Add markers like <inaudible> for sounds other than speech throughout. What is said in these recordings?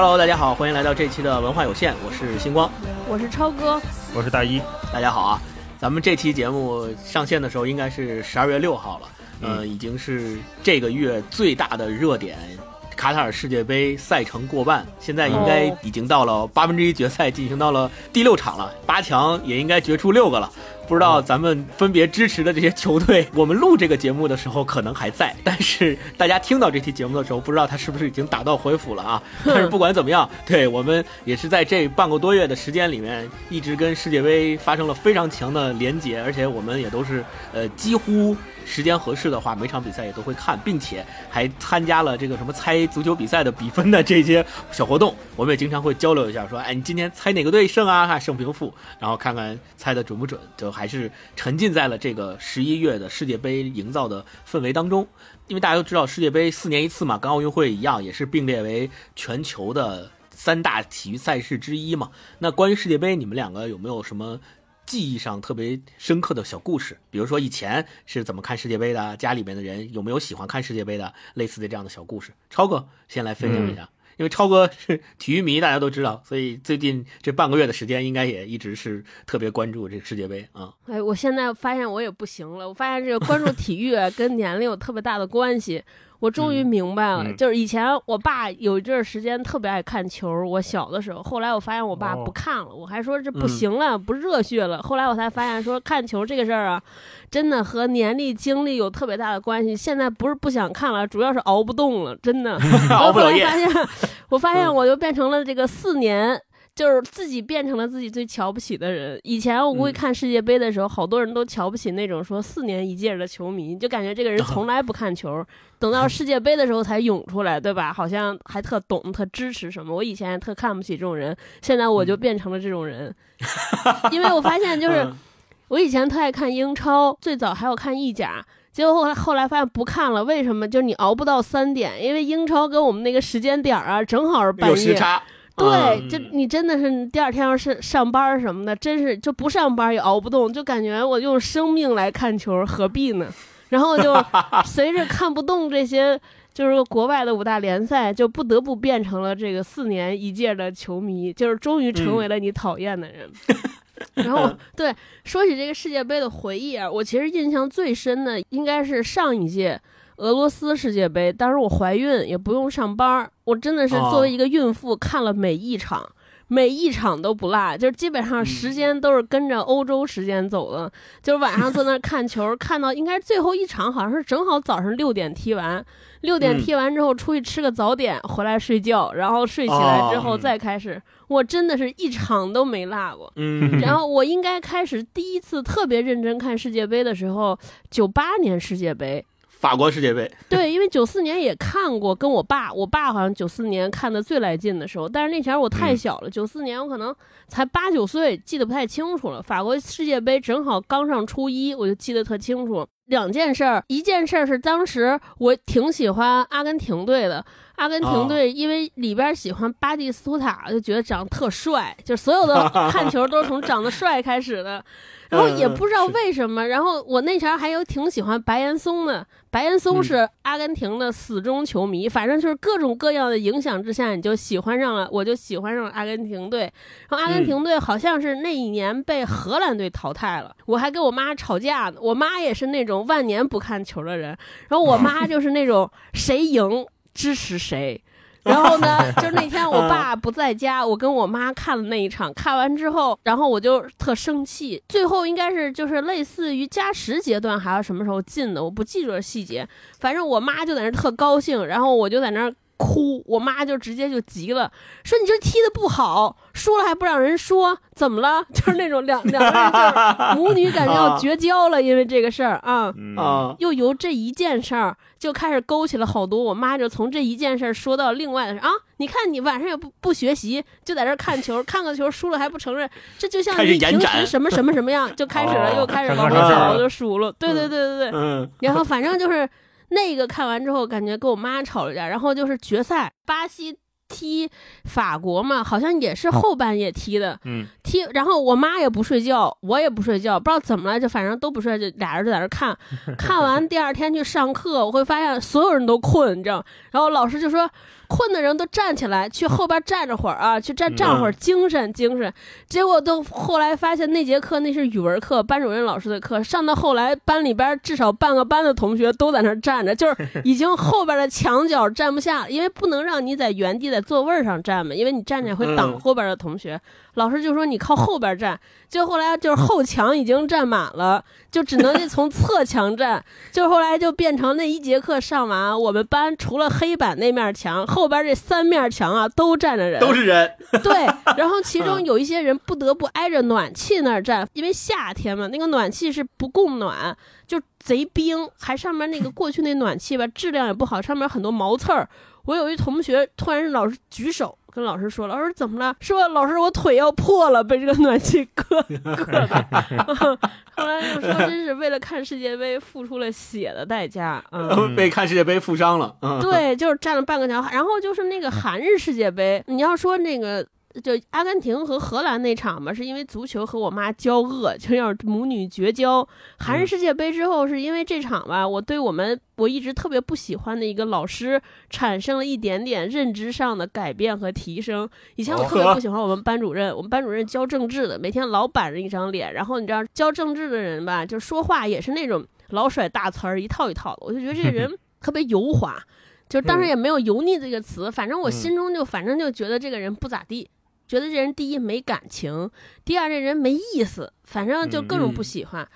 Hello，大家好，欢迎来到这期的文化有限，我是星光，我是超哥，我是大一，大家好啊！咱们这期节目上线的时候应该是十二月六号了，呃，已经是这个月最大的热点。卡塔尔世界杯赛程过半，现在应该已经到了八分之一决赛，进行到了第六场了，八强也应该决出六个了。不知道咱们分别支持的这些球队，我们录这个节目的时候可能还在，但是大家听到这期节目的时候，不知道他是不是已经打道回府了啊？<laughs> 但是不管怎么样，对我们也是在这半个多月的时间里面，一直跟世界杯发生了非常强的连结，而且我们也都是呃几乎。时间合适的话，每场比赛也都会看，并且还参加了这个什么猜足球比赛的比分的这些小活动。我们也经常会交流一下，说，哎，你今天猜哪个队胜啊？看胜平负，然后看看猜的准不准。就还是沉浸在了这个十一月的世界杯营造的氛围当中。因为大家都知道，世界杯四年一次嘛，跟奥运会一样，也是并列为全球的三大体育赛事之一嘛。那关于世界杯，你们两个有没有什么？记忆上特别深刻的小故事，比如说以前是怎么看世界杯的，家里面的人有没有喜欢看世界杯的，类似的这样的小故事。超哥先来分享一下，因为超哥是体育迷，大家都知道，所以最近这半个月的时间，应该也一直是特别关注这个世界杯啊。哎，我现在发现我也不行了，我发现这个关注体育 <laughs> 跟年龄有特别大的关系。我终于明白了，就是以前我爸有一阵时间特别爱看球，我小的时候，后来我发现我爸不看了，我还说这不行了，不热血了。后来我才发现说看球这个事儿啊，真的和年龄、经历有特别大的关系。现在不是不想看了，主要是熬不动了，真的。<laughs> 熬不了夜。发现，<laughs> 我发现我就变成了这个四年。就是自己变成了自己最瞧不起的人。以前我估计看世界杯的时候，好多人都瞧不起那种说四年一届的球迷，就感觉这个人从来不看球，等到世界杯的时候才涌出来，对吧？好像还特懂、特支持什么。我以前特看不起这种人，现在我就变成了这种人，因为我发现就 <laughs> 是我以前特爱看英超，最早还有看意甲，结果后来后来发现不看了。为什么？就是你熬不到三点，因为英超跟我们那个时间点儿啊，正好是半夜。对，就你真的是第二天要是上班什么的，真是就不上班也熬不动，就感觉我用生命来看球，何必呢？然后就 <laughs> 随着看不动这些，就是国外的五大联赛，就不得不变成了这个四年一届的球迷，就是终于成为了你讨厌的人。<laughs> 然后对，说起这个世界杯的回忆啊，我其实印象最深的应该是上一届。俄罗斯世界杯，当时我怀孕也不用上班，我真的是作为一个孕妇看了每一场，每一场都不落，就是基本上时间都是跟着欧洲时间走的，就是晚上坐那看球，<laughs> 看到应该最后一场好像是正好早上六点踢完，六点踢完之后出去吃个早点，回来睡觉，然后睡起来之后再开始，我真的是一场都没落过。嗯，然后我应该开始第一次特别认真看世界杯的时候，九八年世界杯。法国世界杯，对，因为九四年也看过，跟我爸，我爸好像九四年看的最来劲的时候，但是那前儿我太小了，九四年我可能才八九岁，记得不太清楚了。法国世界杯正好刚上初一，我就记得特清楚。两件事儿，一件事儿是当时我挺喜欢阿根廷队的，阿根廷队因为里边喜欢巴蒂斯图塔，就觉得长得特帅，就所有的看球都是从长得帅开始的。然后也不知道为什么，然后我那前儿还有挺喜欢白岩松的，白岩松是阿根廷的死忠球迷，反正就是各种各样的影响之下，你就喜欢上了，我就喜欢上了阿根廷队。然后阿根廷队好像是那一年被荷兰队淘汰了，我还跟我妈吵架呢。我妈也是那种万年不看球的人，然后我妈 <laughs> 就是那种谁赢支持谁。然后呢，<laughs> 就那天我爸不在家，我跟我妈看了那一场，看完之后，然后我就特生气。最后应该是就是类似于加时阶段，还是什么时候进的，我不记住细节。反正我妈就在那特高兴，然后我就在那。哭，我妈就直接就急了，说你这踢的不好，输了还不让人说，怎么了？<laughs> 就是那种两两个人就是母女感觉要绝交了，因为这个事儿啊。啊，又由这一件事儿就开始勾起了好多。我妈就从这一件事儿说到另外的事啊，你看你晚上也不不学习，就在这看球，看个球输了还不承认，这就像你平时什么什么什么样，就开始了，又开始往后找就数了，对对对对对，嗯，<laughs> 然后反正就是。那个看完之后，感觉跟我妈吵了架，然后就是决赛，巴西踢法国嘛，好像也是后半夜踢的，嗯，踢，然后我妈也不睡觉，我也不睡觉，不知道怎么了，就反正都不睡，就俩人就在那看，<laughs> 看完第二天去上课，我会发现所有人都困，你知道，然后老师就说。困的人都站起来，去后边站着会儿啊，去站站会儿，精神精神。结果都后来发现那节课那是语文课，班主任老师的课。上到后来，班里边至少半个班的同学都在那站着，<laughs> 就是已经后边的墙角站不下，因为不能让你在原地在座位上站嘛，因为你站着会挡后边的同学。老师就说你靠后边站，就后来就是后墙已经站满了，就只能从侧墙站。就后来就变成那一节课上完，我们班除了黑板那面墙，后边这三面墙啊都站着人，都是人。对，<laughs> 然后其中有一些人不得不挨着暖气那儿站，因为夏天嘛，那个暖气是不供暖，就贼冰，还上面那个过去那暖气吧质量也不好，上面很多毛刺儿。我有一同学突然老师举手。跟老师说了，老师怎么了？说老师我腿要破了，被这个暖气硌硌的。<laughs> 后来又说，真是为了看世界杯付出了血的代价，嗯，<laughs> 被看世界杯负伤了。嗯对，就是站了半个墙。然后就是那个韩日世界杯，你要说那个。就阿根廷和荷兰那场嘛，是因为足球和我妈交恶，就要母女绝交。韩日世界杯之后，是因为这场吧，我对我们我一直特别不喜欢的一个老师产生了一点点认知上的改变和提升。以前我特别不喜欢我们班主任，我们班主任教政治的，每天老板着一张脸，然后你知道教政治的人吧，就说话也是那种老甩大词儿，一套一套的，我就觉得这个人 <laughs> 特别油滑，就当时也没有油腻这个词，反正我心中就反正就觉得这个人不咋地。觉得这人第一没感情，第二这人没意思，反正就各种不喜欢。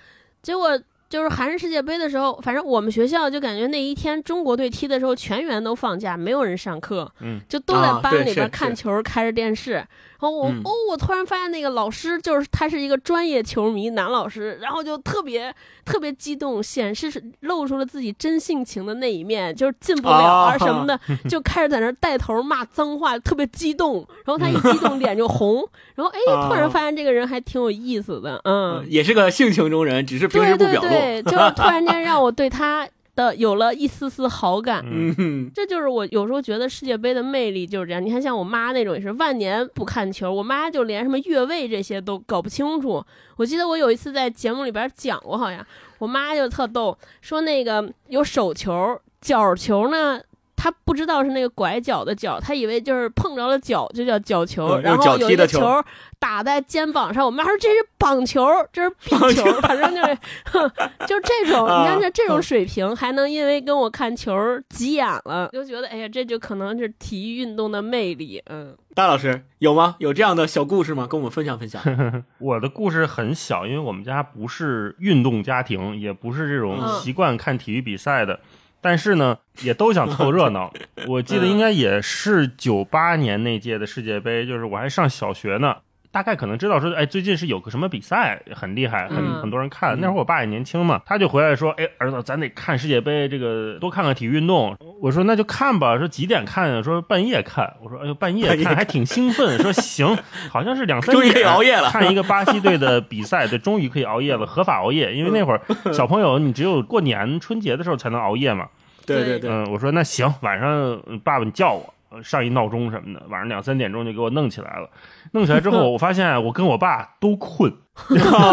结果就是韩日世界杯的时候，反正我们学校就感觉那一天中国队踢的时候，全员都放假，没有人上课，就都在班里边看球，开着电视。然后我哦，我突然发现那个老师就是他是一个专业球迷男老师，然后就特别特别激动，显示露出了自己真性情的那一面，就是进不了啊什么的，<laughs> 就开始在那带头骂脏话，特别激动。然后他一激动脸就红，然后哎，突然发现这个人还挺有意思的，嗯，也是个性情中人，只是平时不表露，<laughs> 就是突然间让我对他。的有了一丝丝好感，嗯，这就是我有时候觉得世界杯的魅力就是这样。你看，像我妈那种也是万年不看球，我妈就连什么越位这些都搞不清楚。我记得我有一次在节目里边讲过，好像我妈就特逗，说那个有手球、角球呢。他不知道是那个拐角的角，他以为就是碰着了脚就叫角球，然后有一个球打在肩膀上。我妈说这是绑球，这是 <laughs> 壁球，反正就是，<laughs> 就这种。你看这这种水平，还能因为跟我看球急眼了，就觉得哎呀，这就可能是体育运动的魅力。嗯，大老师有吗？有这样的小故事吗？跟我们分享分享。<laughs> 我的故事很小，因为我们家不是运动家庭，也不是这种习惯看体育比赛的。但是呢，<laughs> 也都想凑热闹。<laughs> 我记得应该也是九八年那届的世界杯，就是我还上小学呢，大概可能知道说，哎，最近是有个什么比赛很厉害，很很多人看。那会儿我爸也年轻嘛，他就回来说，哎，儿子，咱得看世界杯，这个多看看体育运动。我说那就看吧。说几点看？说半夜看。我说哎呦，半夜看还挺兴奋。说行，<laughs> 好像是两三点熬夜了，看一个巴西队的比赛，<laughs> 对，终于可以熬夜了，合法熬夜。因为那会儿小朋友，你只有过年春节的时候才能熬夜嘛。对对对，嗯，我说那行，晚上爸爸你叫我上一闹钟什么的，晚上两三点钟就给我弄起来了。弄起来之后，<laughs> 我发现我跟我爸都困，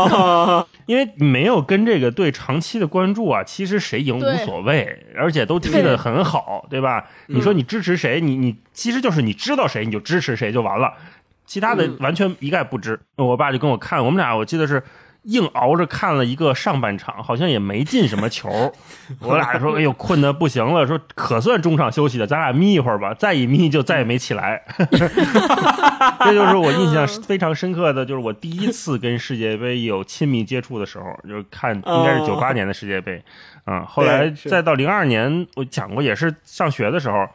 <laughs> 因为没有跟这个对长期的关注啊，其实谁赢无所谓，而且都踢得很好，对吧？你说你支持谁？你你其实就是你知道谁你就支持谁就完了，其他的完全一概不知。我爸就跟我看，我们俩我记得是。硬熬着看了一个上半场，好像也没进什么球。<laughs> 我俩说：“哎呦，困得不行了，说可算中场休息了，咱俩眯一会儿吧。”再一眯就再也没起来。<laughs> 这就是我印象非常深刻的就是我第一次跟世界杯有亲密接触的时候，就是看应该是九八年的世界杯。嗯，后来再到零二年，我讲过也是上学的时候。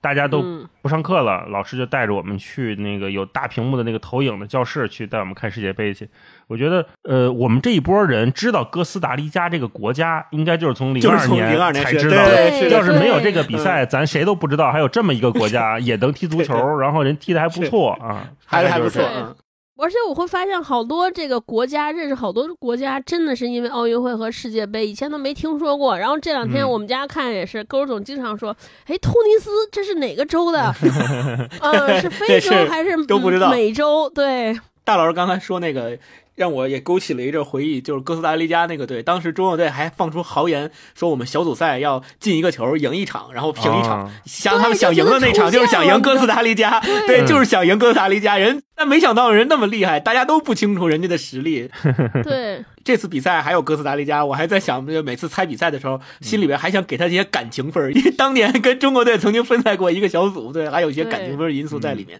大家都不上课了，老师就带着我们去那个有大屏幕的那个投影的教室去带我们看世界杯去。我觉得，呃，我们这一波人知道哥斯达黎加这个国家，应该就是从零二年才知道的。要是没有这个比赛，咱谁都不知道还有这么一个国家也能踢足球，然后人踢的还不错啊，还还不错。而且我会发现好多这个国家认识好多国家，真的是因为奥运会和世界杯，以前都没听说过。然后这两天我们家看也是，勾总经常说：“哎，突尼斯这是哪个州的？<laughs> 嗯，是非洲还是都不知道美洲？”对，大老师刚才说那个。让我也勾起了一阵回忆，就是哥斯达黎加那个队，当时中国队还放出豪言说我们小组赛要进一个球，赢一场，然后平一场。想他们想赢的那场就是想赢哥斯达黎加，对，就是想赢哥斯达黎加人。但没想到人那么厉害，大家都不清楚人家的实力。<laughs> 对，<laughs> 这次比赛还有哥斯达黎加，我还在想，就每次猜比赛的时候，心里边还想给他一些感情分因为 <laughs> 当年跟中国队曾经分在过一个小组，对，还有一些感情分因素在里面。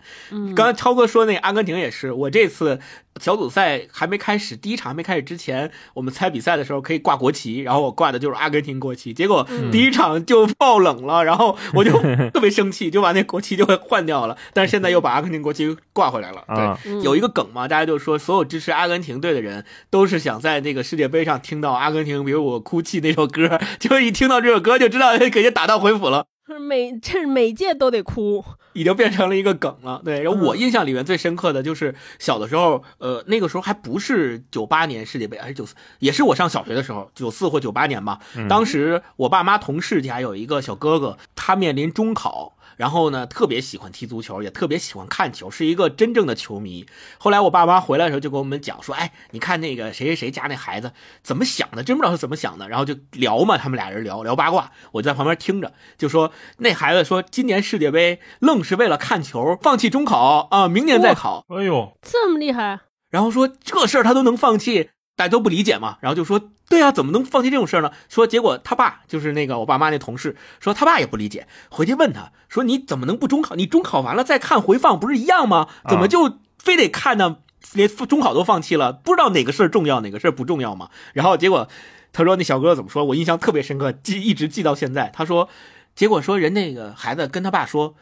刚才超哥说那个阿根廷也是，我这次小组赛还没开始，第一场还没开始之前，我们猜比赛的时候可以挂国旗，然后我挂的就是阿根廷国旗，结果第一场就爆冷了，然后我就特别生气，就把那国旗就换掉了，但是现在又把阿根廷国旗挂回来了。对，有一个梗嘛，大家就说所有支持阿根廷队的人都是想在那个世界杯上听到阿根廷，比如我哭泣那首歌，就一听到这首歌就知道给人打道回府了。每这每届都得哭，已经变成了一个梗了。对，然后我印象里面最深刻的就是小的时候，呃，那个时候还不是九八年世界杯，还是九四，也是我上小学的时候，九四或九八年吧。当时我爸妈同事家有一个小哥哥，他面临中考。然后呢，特别喜欢踢足球，也特别喜欢看球，是一个真正的球迷。后来我爸妈回来的时候就跟我们讲说：“哎，你看那个谁谁谁家那孩子怎么想的，真不知道是怎么想的。”然后就聊嘛，他们俩人聊聊八卦，我就在旁边听着，就说那孩子说今年世界杯愣是为了看球放弃中考啊，明年再考。哎呦，这么厉害！然后说这事儿他都能放弃。大家都不理解嘛，然后就说：“对啊，怎么能放弃这种事儿呢？”说结果他爸就是那个我爸妈那同事，说他爸也不理解，回去问他说：“你怎么能不中考？你中考完了再看回放不是一样吗？怎么就非得看呢？连中考都放弃了，不知道哪个事儿重要，哪个事儿不重要嘛？”然后结果他说：“那小哥哥怎么说？我印象特别深刻，记一直记到现在。他说，结果说人那个孩子跟他爸说，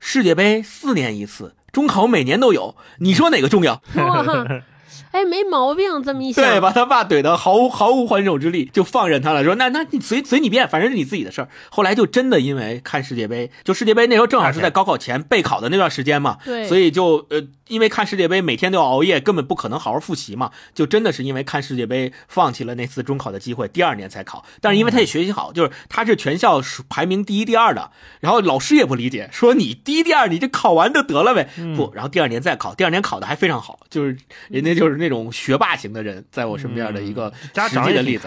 世界杯四年一次，中考每年都有，你说哪个重要？” <laughs> 哎，没毛病，这么一想，对，把他爸怼得毫无毫无还手之力，就放任他了，说那那你随随你便，反正是你自己的事儿。后来就真的因为看世界杯，就世界杯那时候正好是在高考前备考的那段时间嘛，对，所以就呃，因为看世界杯每天都要熬夜，根本不可能好好复习嘛，就真的是因为看世界杯放弃了那次中考的机会，第二年才考。但是因为他也学习好，就是他是全校排名第一、第二的，然后老师也不理解，说你第一、第二，你就考完就得了呗，不，然后第二年再考，第二年考的还非常好，就是人家就是那。那种学霸型的人，在我身边的一个实际的例子，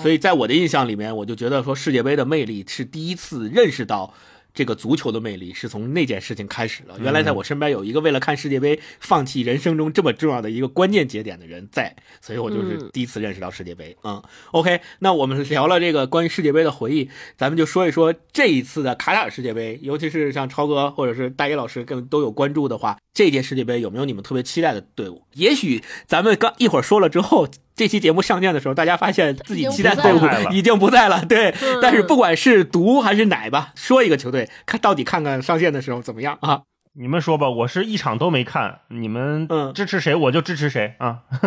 所以在我的印象里面，我就觉得说世界杯的魅力是第一次认识到。这个足球的魅力是从那件事情开始了。原来在我身边有一个为了看世界杯放弃人生中这么重要的一个关键节点的人在，所以我就是第一次认识到世界杯。嗯，OK，那我们聊了这个关于世界杯的回忆，咱们就说一说这一次的卡塔尔世界杯，尤其是像超哥或者是大一老师更都有关注的话，这届世界杯有没有你们特别期待的队伍？也许咱们刚一会儿说了之后。这期节目上线的时候，大家发现自己期待队伍已经不在了。对，但是不管是毒还是奶吧，说一个球队，看到底看看上线的时候怎么样啊？你们说吧，我是一场都没看，你们支持谁我就支持谁啊。<laughs>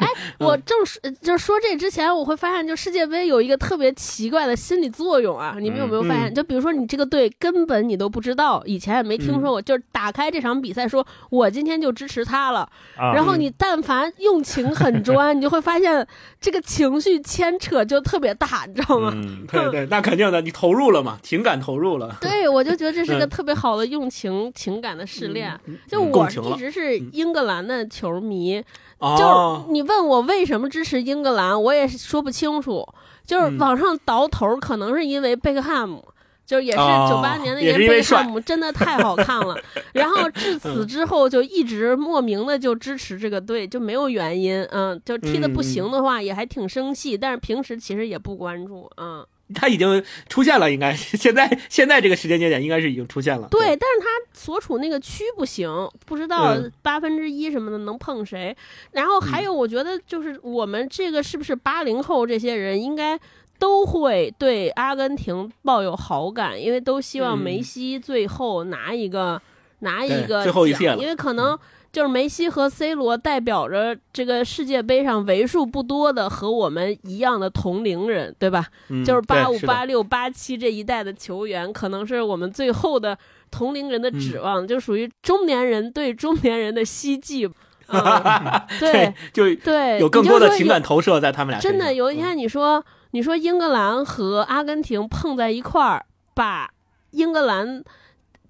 哎，我正是就是说这之前，我会发现，就世界杯有一个特别奇怪的心理作用啊。你们有没有发现？就比如说你这个队根本你都不知道，以前也没听说过，就是打开这场比赛，说我今天就支持他了。然后你但凡用情很专，你就会发现这个情绪牵扯就特别大，你知道吗？对对，那肯定的，你投入了嘛，情感投入了。对，我就觉得这是个特别好的用情。情感的试炼，就我一直是英格兰的球迷，就是你问我为什么支持英格兰，我也说不清楚。就是往上倒头，可能是因为贝克汉姆，就是也是九八年那年贝克汉姆真的太好看了。<laughs> 然后至此之后就一直莫名的就支持这个队，就没有原因。嗯，就踢的不行的话也还挺生气，但是平时其实也不关注。嗯。<laughs> 他已经出现了，应该现在现在这个时间节点应该是已经出现了。对，但是他所处那个区不行，不知道八分之一什么的能碰谁。然后还有，我觉得就是我们这个是不是八零后这些人应该都会对阿根廷抱有好感，因为都希望梅西最后拿一个拿一个奖，因为可能。就是梅西和 C 罗代表着这个世界杯上为数不多的和我们一样的同龄人，对吧？就是八五、八六、八七这一代的球员，可能是我们最后的同龄人的指望，就属于中年人对中年人的希冀。<laughs> 嗯对就对，有更多的情感投射在他们俩身上。真的，有一天你说你说英格兰和阿根廷碰在一块儿，把英格兰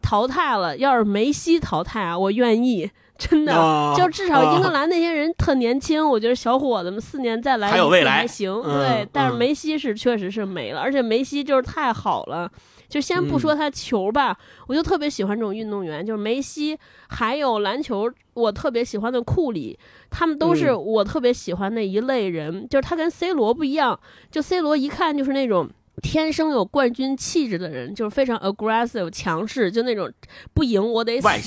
淘汰了，要是梅西淘汰啊，我愿意。真的，哦就至少英格哦兰那些人特年轻，我觉得小伙子们四年再来还有未来还行。嗯对，但是嗯梅西是确实是没了，而且梅西就是太好了。就先不嗯说他球吧，我就特别喜欢这种运动员，就是梅西，还有篮球，我特别喜欢的库里，他们都是嗯我特别喜欢的一类人。就是他跟 C 罗不一样，就 C 罗一看就是那种天生有冠军气质的人，就是非常 aggressive 强势，就那种不赢我得死。外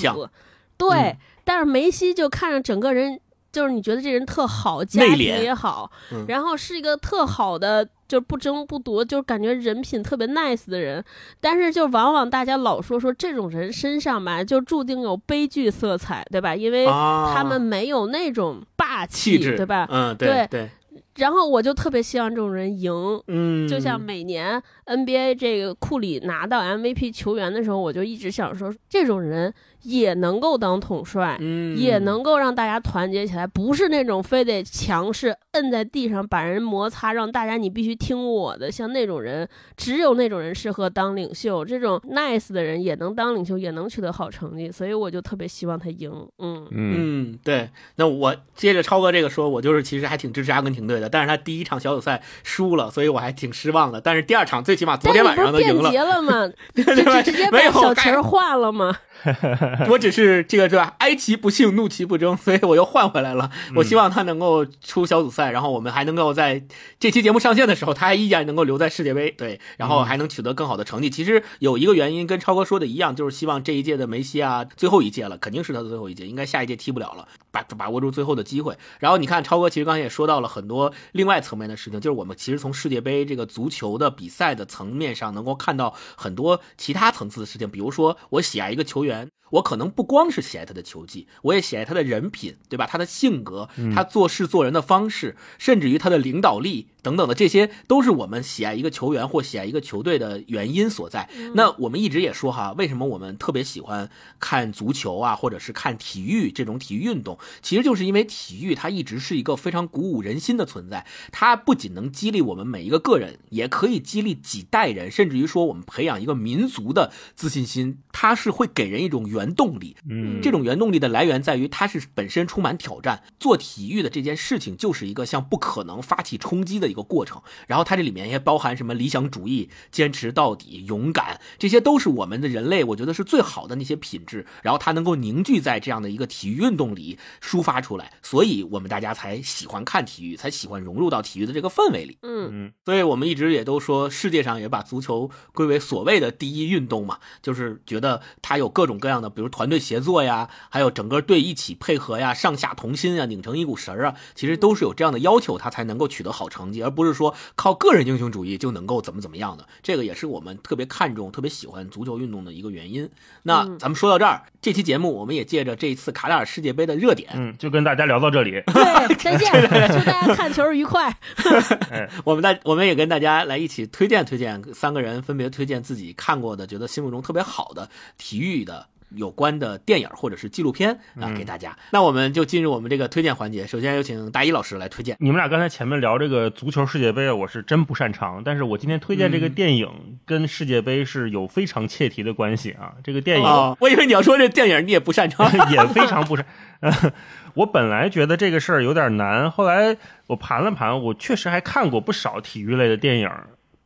对，嗯但是梅西就看着整个人，就是你觉得这人特好，家庭也好，嗯然后是一个特好的，就是不争不夺，就是感觉人品特别 nice 的人。但是就往往大家老说说这种人身上吧，就注定有悲剧色彩，对吧？因为啊他们没有那种霸气质，对吧？嗯，对对对，然后我就特别希望这种人赢。嗯，就像每年 NBA 这个库里拿到 MVP 球员的时候，我就一直想说，这种人也能够当统帅，嗯也能够让大家团结起来，不是那种非得强势摁在地上把人摩擦，让大家你必须听我的。像那种人，只有那种人适合当领袖，这种 nice 的人也能当领袖，也能取得好成绩。所以我就特别希望他赢。嗯，嗯，嗯，对。那我接着超哥这个说，我就是其实还挺支持阿根廷队的，但是他第一场小组赛输了，所以我还挺失望的。但是第二场最起码昨天晚上都赢了，变节了吗？<laughs> 对就直接把小旗儿换了吗？<laughs> 我只是这个是吧？哀其不幸，怒其不争，<laughs> 所以我又换回来了。我希望他能够出小组赛，然后我们还能够在这期节目上线的时候，他还依然能够留在世界杯，对，然后还能取得更好的成绩。其实有一个原因跟超哥说的一样，就是希望这一届的梅西啊，最后一届了，肯定是他的最后一届，应该下一届踢不了了，把把握住最后的机会。然后你看，超哥其实刚才也说到了很多另外层面的事情，就是我们其实从世界杯这个足球的比赛的层面上，能够看到很多其他层次的事情，比如说我喜爱一个球员。原。我可能不光是喜爱他的球技，我也喜爱他的人品，对吧？他的性格，他做事做人的方式，甚至于他的领导力等等的，这些都是我们喜爱一个球员或喜爱一个球队的原因所在。那我们一直也说哈，为什么我们特别喜欢看足球啊，或者是看体育这种体育运动，其实就是因为体育它一直是一个非常鼓舞人心的存在。它不仅能激励我们每一个个人，也可以激励几代人，甚至于说我们培养一个民族的自信心。它是会给人一种原动力。嗯这种原动力的来源在于它是本身充满挑战。做体育的这件事情就是一个向不可能发起冲击的一个过程。然后它这里面也包含什么理想主义、坚持到底、勇敢，这些都是我们的人类，我觉得是最好的那些品质。然后它能够凝聚在这样的一个体育运动里抒发出来，所以我们大家才喜欢看体育，才喜欢融入到体育的这个氛围里。嗯嗯所以我们一直也都说，世界上也把足球归为所谓的第一运动嘛，就是觉得它有各种各样的，比如团队协作呀，还有整个队一起配合呀，上下同心啊，拧成一股绳儿啊，其实都是有这样的要求，他才能够取得好成绩，而不是说靠个人英雄主义就能够怎么怎么样的。这个也是我们特别看重、特别喜欢足球运动的一个原因。那嗯咱们说到这儿，这期节目我们也借着这一次卡塔尔世界杯的热点，嗯，就跟大家聊到这里。对，再见，<laughs> 祝大家看球愉快。<laughs> <laughs> 我们大我们也跟大家来一起推荐推荐，三个人分别推荐自己看过的、觉得心目中特别好的体育的。有关的电影或者是纪录片啊，嗯给大家。那我们就进入我们这个推荐环节。首先有请大一老师来推荐。你们俩刚才前面聊这个足球世界杯，我是真不擅长。但是我今天推荐这个电影跟世界杯是有非常切题的关系啊。这个电影哦，我以为你要说这电影你也不擅长。<laughs> 也非常不擅。呃，<laughs> 我本来觉得这个事儿有点难，后来我盘了盘，我确实还看过不少体育类的电影。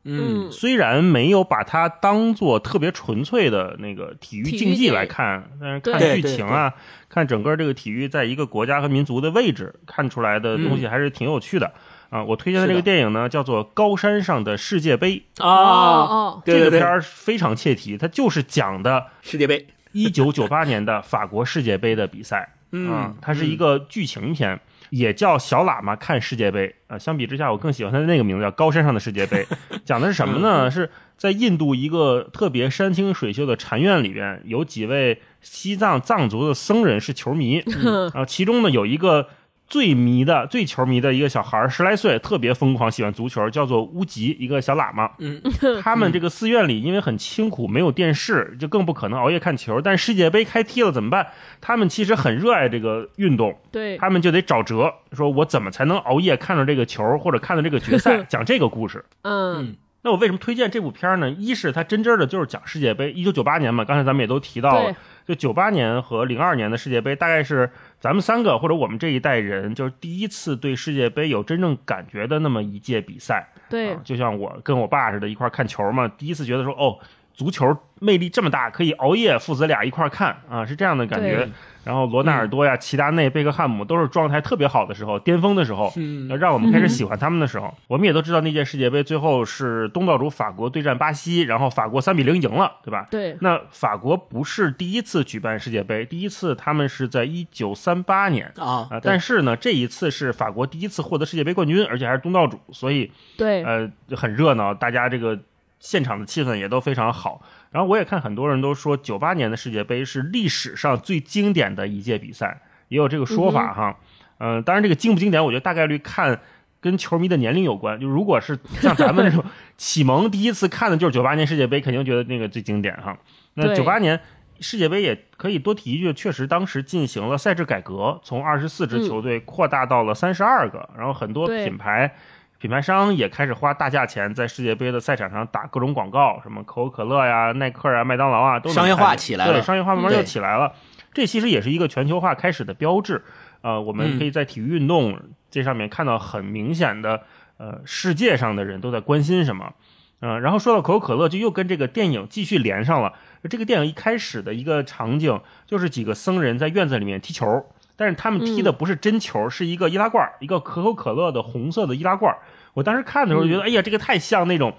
嗯。虽然没有把它当做特别纯粹的那个体育竞技来看，但是看剧情啊，看整个这个体育在一个国家和民族的位置，看出来的东西还是挺有趣的。啊，我推荐的这个电影呢，叫做《高山上的世界杯》。哦啊，这个片，儿非常切题，它就是讲的世界杯。一九九八年的法国世界杯的比赛。啊嗯，，它是一个剧情片，也叫《小喇嘛看世界杯》啊。相比之下，我更喜欢他的那个名字叫《高山上的世界杯》。<laughs> 讲的是什么呢？是在印度一个特别山清水秀的禅院里边，有几位西藏藏族的僧人是球迷，<laughs> 然后其中呢有一个最迷的、最球迷的一个小孩儿，十来岁，特别疯狂，喜欢足球，叫做乌吉，一个小喇嘛。嗯，<laughs> 他们这个寺院里因为很清苦，没有电视，就更不可能熬夜看球。但世界杯开踢了怎么办？他们其实很热爱这个运动，对，他们就得找辙，说我怎么才能熬夜看到这个球，或者看到这个决赛，<laughs> 讲这个故事。嗯那我为什么推荐这部片呢？一是它真真的就是讲世界杯，一九九八年嘛，刚才咱们也都提到了对，，就九八年和零二年的世界杯，大概是咱们三个或者我们这一代人，就是第一次对世界杯有真正感觉的那么一届比赛。对啊，就像我跟我爸似的，一块儿看球嘛，第一次觉得说，哦，足球魅力这么大，可以熬夜父子俩一块儿看啊，是这样的感觉。然后罗纳尔多呀、齐达内、贝克汉姆都是状态特别好的时候，巅峰的时候，让我们开始喜欢他们的时候，<laughs> 我们也都知道那届世界杯最后是东道主法国对战巴西，然后法国三比零赢了，对吧？对，那法国不是第一次举办世界杯，第一次他们是在一九三八年啊啊、，但是呢，这一次是法国第一次获得世界杯冠军，而且还是东道主，所以对，呃很热闹，大家这个现场的气氛也都非常好。然后我也看很多人都说，九八年的世界杯是历史上最经典的一届比赛，也有这个说法哈。嗯、当然这个经不经典，我觉得大概率看跟球迷的年龄有关。就如果是像咱们这种启蒙第一次看的就是九八年世界杯，肯定觉得那个最经典哈。那九八年世界杯也可以多提一句，确实当时进行了赛制改革，从二十四支球队扩大到了三十二个，然后很多品牌。品牌商也开始花大价钱在世界杯的赛场上打各种广告，什么可口可乐呀、耐克啊、麦当劳啊，都商业化起来了对，商业化慢慢就起来了。这其实也是一个全球化开始的标志。呃，我们嗯可以在体育运动这上面看到很明显的，呃，世界上的人都在关心什么。嗯、然后说到可口可乐，就又跟这个电影继续连上了。这个电影一开始的一个场景就是几个僧人在院子里面踢球，但是他们踢的不是真球，是一个易拉罐，一个可口可乐的红色的易拉罐。我当时看的时候觉得，哎呀，这个太像那种，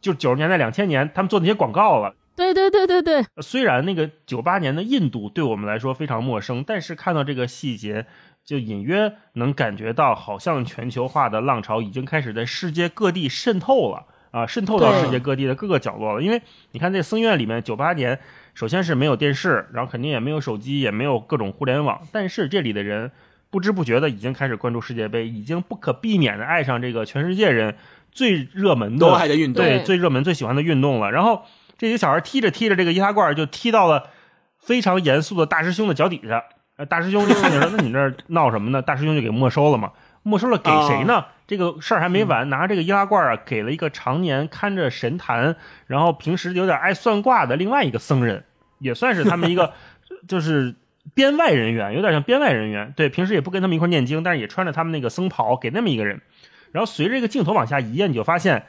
就九十年代、两千年他们做那些广告了。对对对对对，虽然那个九八年的印度对我们来说非常陌生，但是看到这个细节，就隐约能感觉到，好像全球化的浪潮已经开始在世界各地渗透了啊，渗透到世界各地的各个角落了。因为你看，这僧院里面，九八年首先是没有电视，然后肯定也没有手机，也没有各种互联网，但是这里的人不知不觉的已经开始关注世界杯，已经不可避免的爱上这个全世界人最热门的爱的运动，对对最热门、最喜欢的运动了。然后这些小孩踢着踢着这个易拉罐，就踢到了非常严肃的大师兄的脚底下。呃，大师兄就看见说：“那你这闹什么呢？”大师兄就给没收了嘛。没收了给谁呢？这个事儿还没完，拿这个易拉罐啊，给了一个常年看着神坛，然后平时有点爱算卦的另外一个僧人，也算是他们一个 <laughs> 就是编外人员，有点像编外人员。对，平时也不跟他们一块念经，但是也穿着他们那个僧袍，给那么一个人。然后随着这个镜头往下移呀，你就发现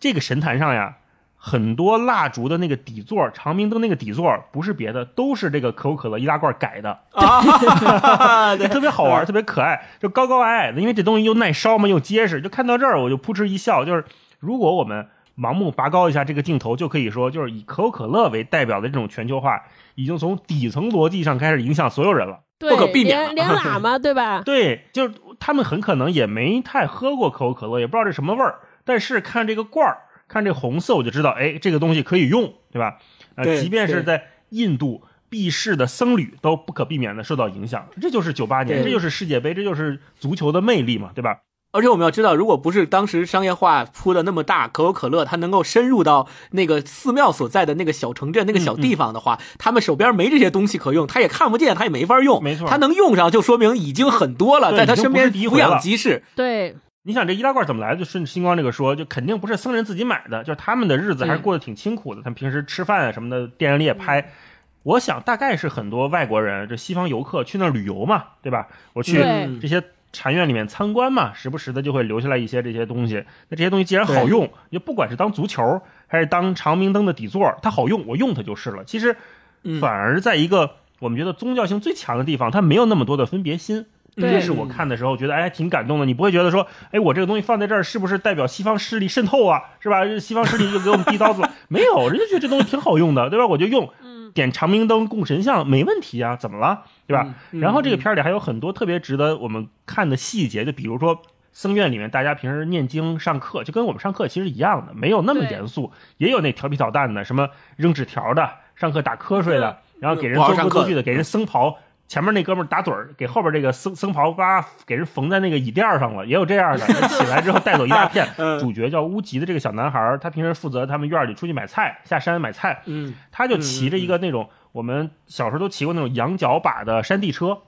这个神坛上呀，很多蜡烛的那个底座，长明灯那个底座，不是别的，都是这个可口可乐易拉罐改的，啊，<laughs> 对，特别好玩，特别可爱，就高高矮矮的，因为这东西又耐烧嘛，又结实。就看到这儿，我就扑哧一笑。就是如果我们盲目拔高一下这个镜头，就可以说，就是以可口可乐为代表的这种全球化，已经从底层逻辑上开始影响所有人了。对，不可避免连喇嘛对吧？对，就是他们很可能也没太喝过可口可乐，也不知道这什么味儿，但是看这个罐儿，看这红色，我就知道，哎，这个东西可以用，对吧？呃，即便是在印度避世的僧侣都不可避免的受到影响，这就是九八年，这就是世界杯，这就是足球的魅力嘛，对吧？而且我们要知道，如果不是当时商业化铺的那么大，可口可乐它能够深入到那个寺庙所在的那个小城镇、那个小地方的话，他们手边没这些东西可用，他也看不见，他也没法用。没错他能用上就说明已经很多了，在他身边抚养即市。对你想这易拉罐怎么来的？就顺着星光这个说，就肯定不是僧人自己买的，就是他们的日子还是过得挺清苦的。他们平时吃饭啊什么的，电影里也拍。我想大概是很多外国人，这西方游客去那儿旅游嘛，对吧？我去这些禅院里面参观嘛，时不时的就会留下来一些这些东西。那这些东西既然好用，就不管是当足球还是当长明灯的底座，它好用，我用它就是了。其实嗯反而在一个我们觉得宗教性最强的地方，它没有那么多的分别心。对这是我看的时候觉得哎挺感动的。你不会觉得说，哎我这个东西放在这儿是不是代表西方势力渗透啊？是吧？西方势力就给我们递刀子，<laughs> 没有，人家觉得这东西挺好用的，对吧？我就用，点长明灯供神像没问题啊，怎么了？对吧？嗯然后这个片儿里还有很多特别值得我们看的细节，就比如说。僧院里面，大家平时念经上课，就跟我们上课其实一样的，没有那么严肃，也有那调皮捣蛋的，什么扔纸条的，上课打瞌睡的，然后给人做恶作剧的，给人僧袍前面那哥们儿打盹儿，给后边这个僧僧袍叭给人缝在那个椅垫上了，也有这样的。<laughs> 起来之后带走一大片。主角叫乌吉的这个小男孩，他平时负责他们院里出去买菜，下山买菜。嗯，他就骑着一个那种我们小时候都骑过那种羊角把的山地车，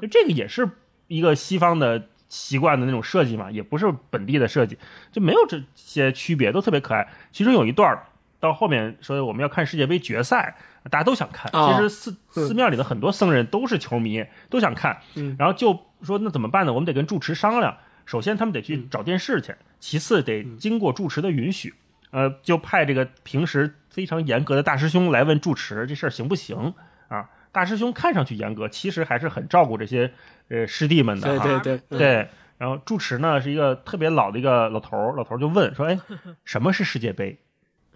就这个也是一个西方的习惯的那种设计嘛，也不是本地的设计，就没有这些区别，都特别可爱。其中有一段儿到后面说我们要看世界杯决赛。大家都想看，哦其实寺寺庙里的很多僧人都是球迷，都想看。嗯然后就说那怎么办呢？我们得跟住持商量。首先他们得去找电视去，其次得经过住持的允许。呃，就派这个平时非常严格的大师兄来问住持这事儿行不行啊？大师兄看上去严格，其实还是很照顾这些呃师弟们的对哈。对对嗯对，然后住持呢是一个特别老的一个老头儿，老头儿就问说：“哎，<laughs> 什么是世界杯？”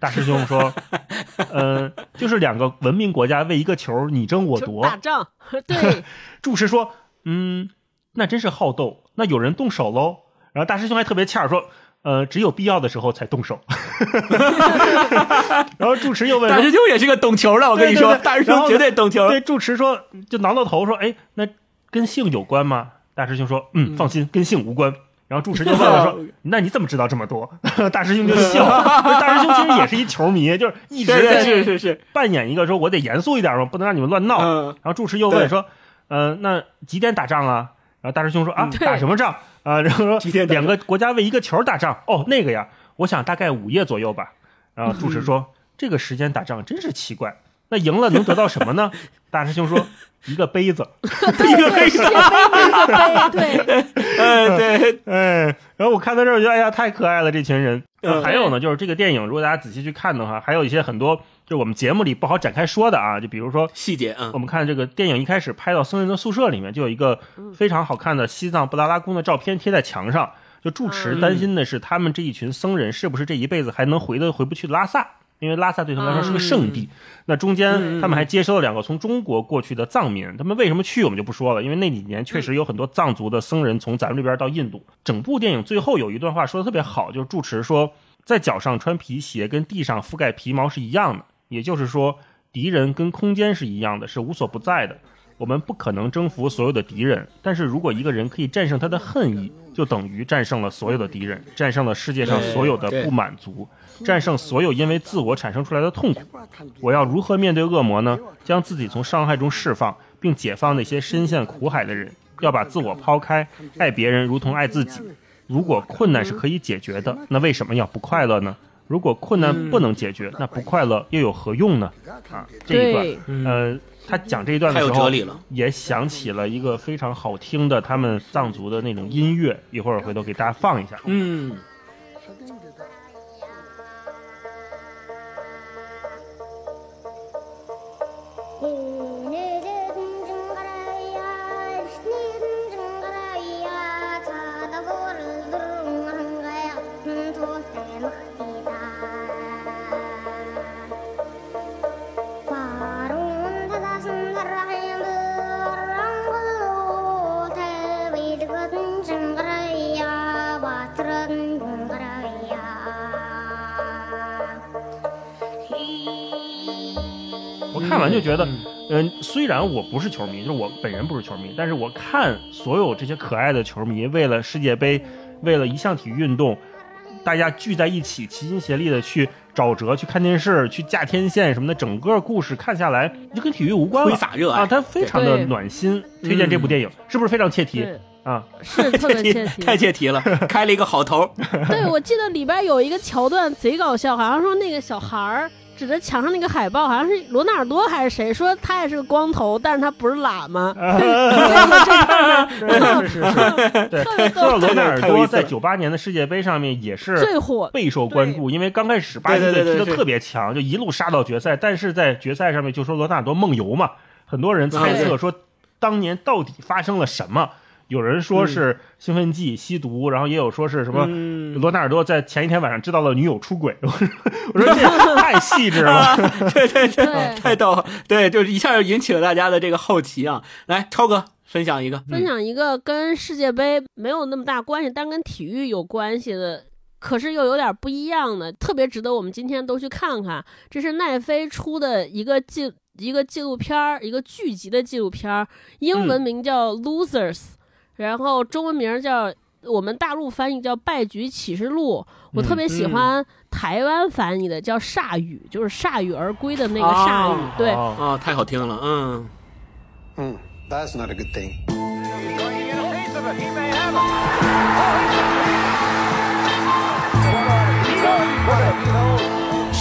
大师兄说：<laughs> “嗯、就是两个文明国家为一个球你争我夺。打仗，对，<laughs> 住持说：“嗯，那真是好斗。那有人动手喽？”然后大师兄还特别欠儿说：“呃，只有必要的时候才动手。<laughs> ”然后住持又问大师兄也是个懂球的，我跟你说，对对对大师兄绝对懂球。对，住持说，就挠挠头说：“哎，那跟性有关吗？”大师兄说：“嗯，放心，跟性无关。”然后住持就问我说：<laughs> “那你怎么知道这么多？” <laughs> 大师兄就笑。<laughs> 大师兄其实也是一球迷，就是一直在是是是，扮演一个说我得严肃一点嘛，不能让你们乱闹。嗯，然后住持又问说：“呃，那几点打仗啊？”然后大师兄说：“啊，打什么仗啊？”然后说几点两个国家为一个球打仗。哦，那个呀，我想大概午夜左右吧。然后住持说：“这个时间打仗真是奇怪。那赢了能得到什么呢？”大师兄说：“一个杯子。一个杯子，<laughs> 世界杯那个杯，对，<laughs> 哎对，”哎，然后我看到这儿，我觉得哎呀，太可爱了，这群人。嗯还有呢，就是这个电影，如果大家仔细去看的话，还有一些很多就是我们节目里不好展开说的啊，就比如说细节啊我，们看这个电影一开始拍到僧人的宿舍里面，就有一个非常好看的西藏布达拉宫的照片贴在墙上。就住持嗯担心的是，他们这一群僧人是不是这一辈子还能回的回不去拉萨？因为拉萨对他们来说是个圣地。那中间他们还接收了两个从中国过去的藏民，他们为什么去我们就不说了，因为那几年确实有很多藏族的僧人从咱们这边到印度。整部电影最后有一段话说的特别好，就是住持说，在脚上穿皮鞋跟地上覆盖皮毛是一样的，也就是说，敌人跟空间是一样的，是无所不在的。我们不可能征服所有的敌人，但是如果一个人可以战胜他的恨意，就等于战胜了所有的敌人，战胜了世界上所有的不满足，战胜所有因为自我产生出来的痛苦。我要如何面对恶魔呢？将自己从伤害中释放，并解放那些深陷苦海的人。要把自我抛开，爱别人如同爱自己。如果困难是可以解决的，那为什么要不快乐呢？如果困难不能解决，那不快乐又有何用呢？啊，这一段对，呃，他讲这一段的时候。也想起了一个非常好听的他们藏族的那种音乐，一会儿回头给大家放一下。嗯，看完就觉得，嗯、虽然我不是球迷，就是我本人不是球迷，但是我看所有这些可爱的球迷，为了世界杯，为了一项体育运动，大家聚在一起，齐心协力的去找辙，去看电视，去架天线什么的，整个故事看下来就跟体育无关了挥洒热爱啊，它非常的暖心。推荐这部电影，是不是非常切题啊？是特别切 <laughs> 题，太切题了，开了一个好头。<laughs> 对，我记得里边有一个桥段贼搞笑，好像说那个小孩儿指着墙上那个海报，好像是罗纳尔多还是谁，说他也是个光头，但是他不是喇嘛。<laughs> 是是是特别说到逗，罗纳尔多，在九八年的世界杯上面也是最火。备受关注，因为刚开始巴西队对对对对踢的特别强，就一路杀到决赛。但是在决赛上面就说罗纳尔多梦游嘛，很多人猜测说当年到底发生了什么。有人说是兴奋剂、吸毒，然后也有说是什么嗯罗纳尔多在前一天晚上知道了女友出轨。我说我说这 <laughs> 太细致了。对对对，对太逗了。对，就是一下就引起了大家的这个好奇啊。来，超哥分享一个。分享一个跟世界杯没有那么大关系，但跟体育有关系的，可是又有点不一样的，特别值得我们今天都去看看。这是奈飞出的一个纪一个纪录片儿，一个剧集的纪录片儿，英文名叫《Losers》，然后中文名叫我们大陆翻译叫《败局启示录》。我特别喜欢台湾翻译的叫《铩羽》，就是铩羽而归的那个铩羽。哦对，哦啊，太好听了，嗯，Hmm, that's not a good thing.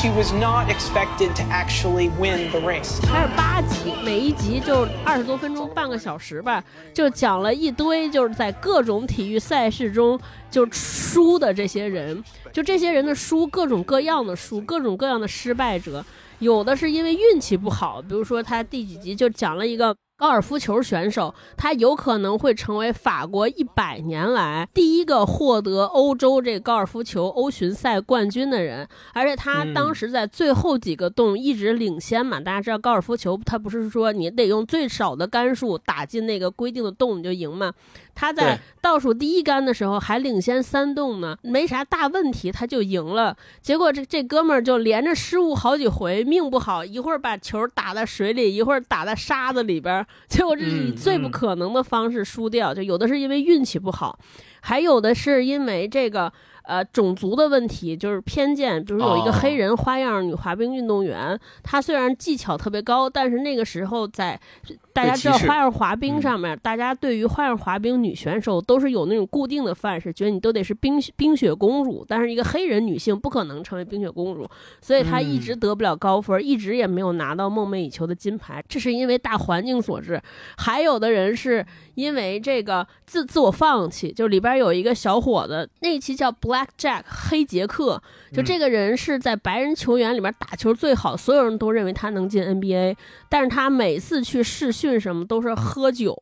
He may have it. She was not expected to actually win the race. 还是八集，每一集就二十多分钟，半个小时吧，就讲了一堆就是在各种体育赛事中就输的这些人，就这些人的输，各种各样的输，各种各样的失败者，有的是因为运气不好，比如说他第几集就讲了一个。高尔夫球选手，他有可能会成为法国一百年来第一个获得欧洲这高尔夫球欧巡赛冠军的人，而且他嗯当时在最后几个洞一直领先嘛。大家知道高尔夫球，它不是说你得用最少的杆数打进那个规定的洞你就赢嘛？他在倒数第一杆的时候还领先三洞呢，没啥大问题，他就赢了。结果这这哥们儿就连着失误好几回，命不好，一会儿把球打在水里，一会儿打在沙子里边儿，<laughs> 结果这是以嗯最不嗯可能的方式输掉。就有的是因为运气不好，还有的是因为这个。呃，种族的问题就是偏见，比如有一个哦黑人花样女滑冰运动员，她虽然技巧特别高，但是那个时候在大家知道花样滑冰嗯。上面，大家对于花样滑冰女选手都是有那种固定的范式，觉得你都得是冰冰雪公主，但是一个黑人女性不可能成为冰雪公主，所以她一直得不了高分，一直也没有拿到梦寐以求的金牌，这是因为大环境所致。还有的人是因为这个自自我放弃，就里边有一个小伙子，那一期叫 Black Jack 黑杰克，就这个人是在白人球员里面打球最好，所有人都认为他能进 NBA，但是他每次去试训什么都是喝酒、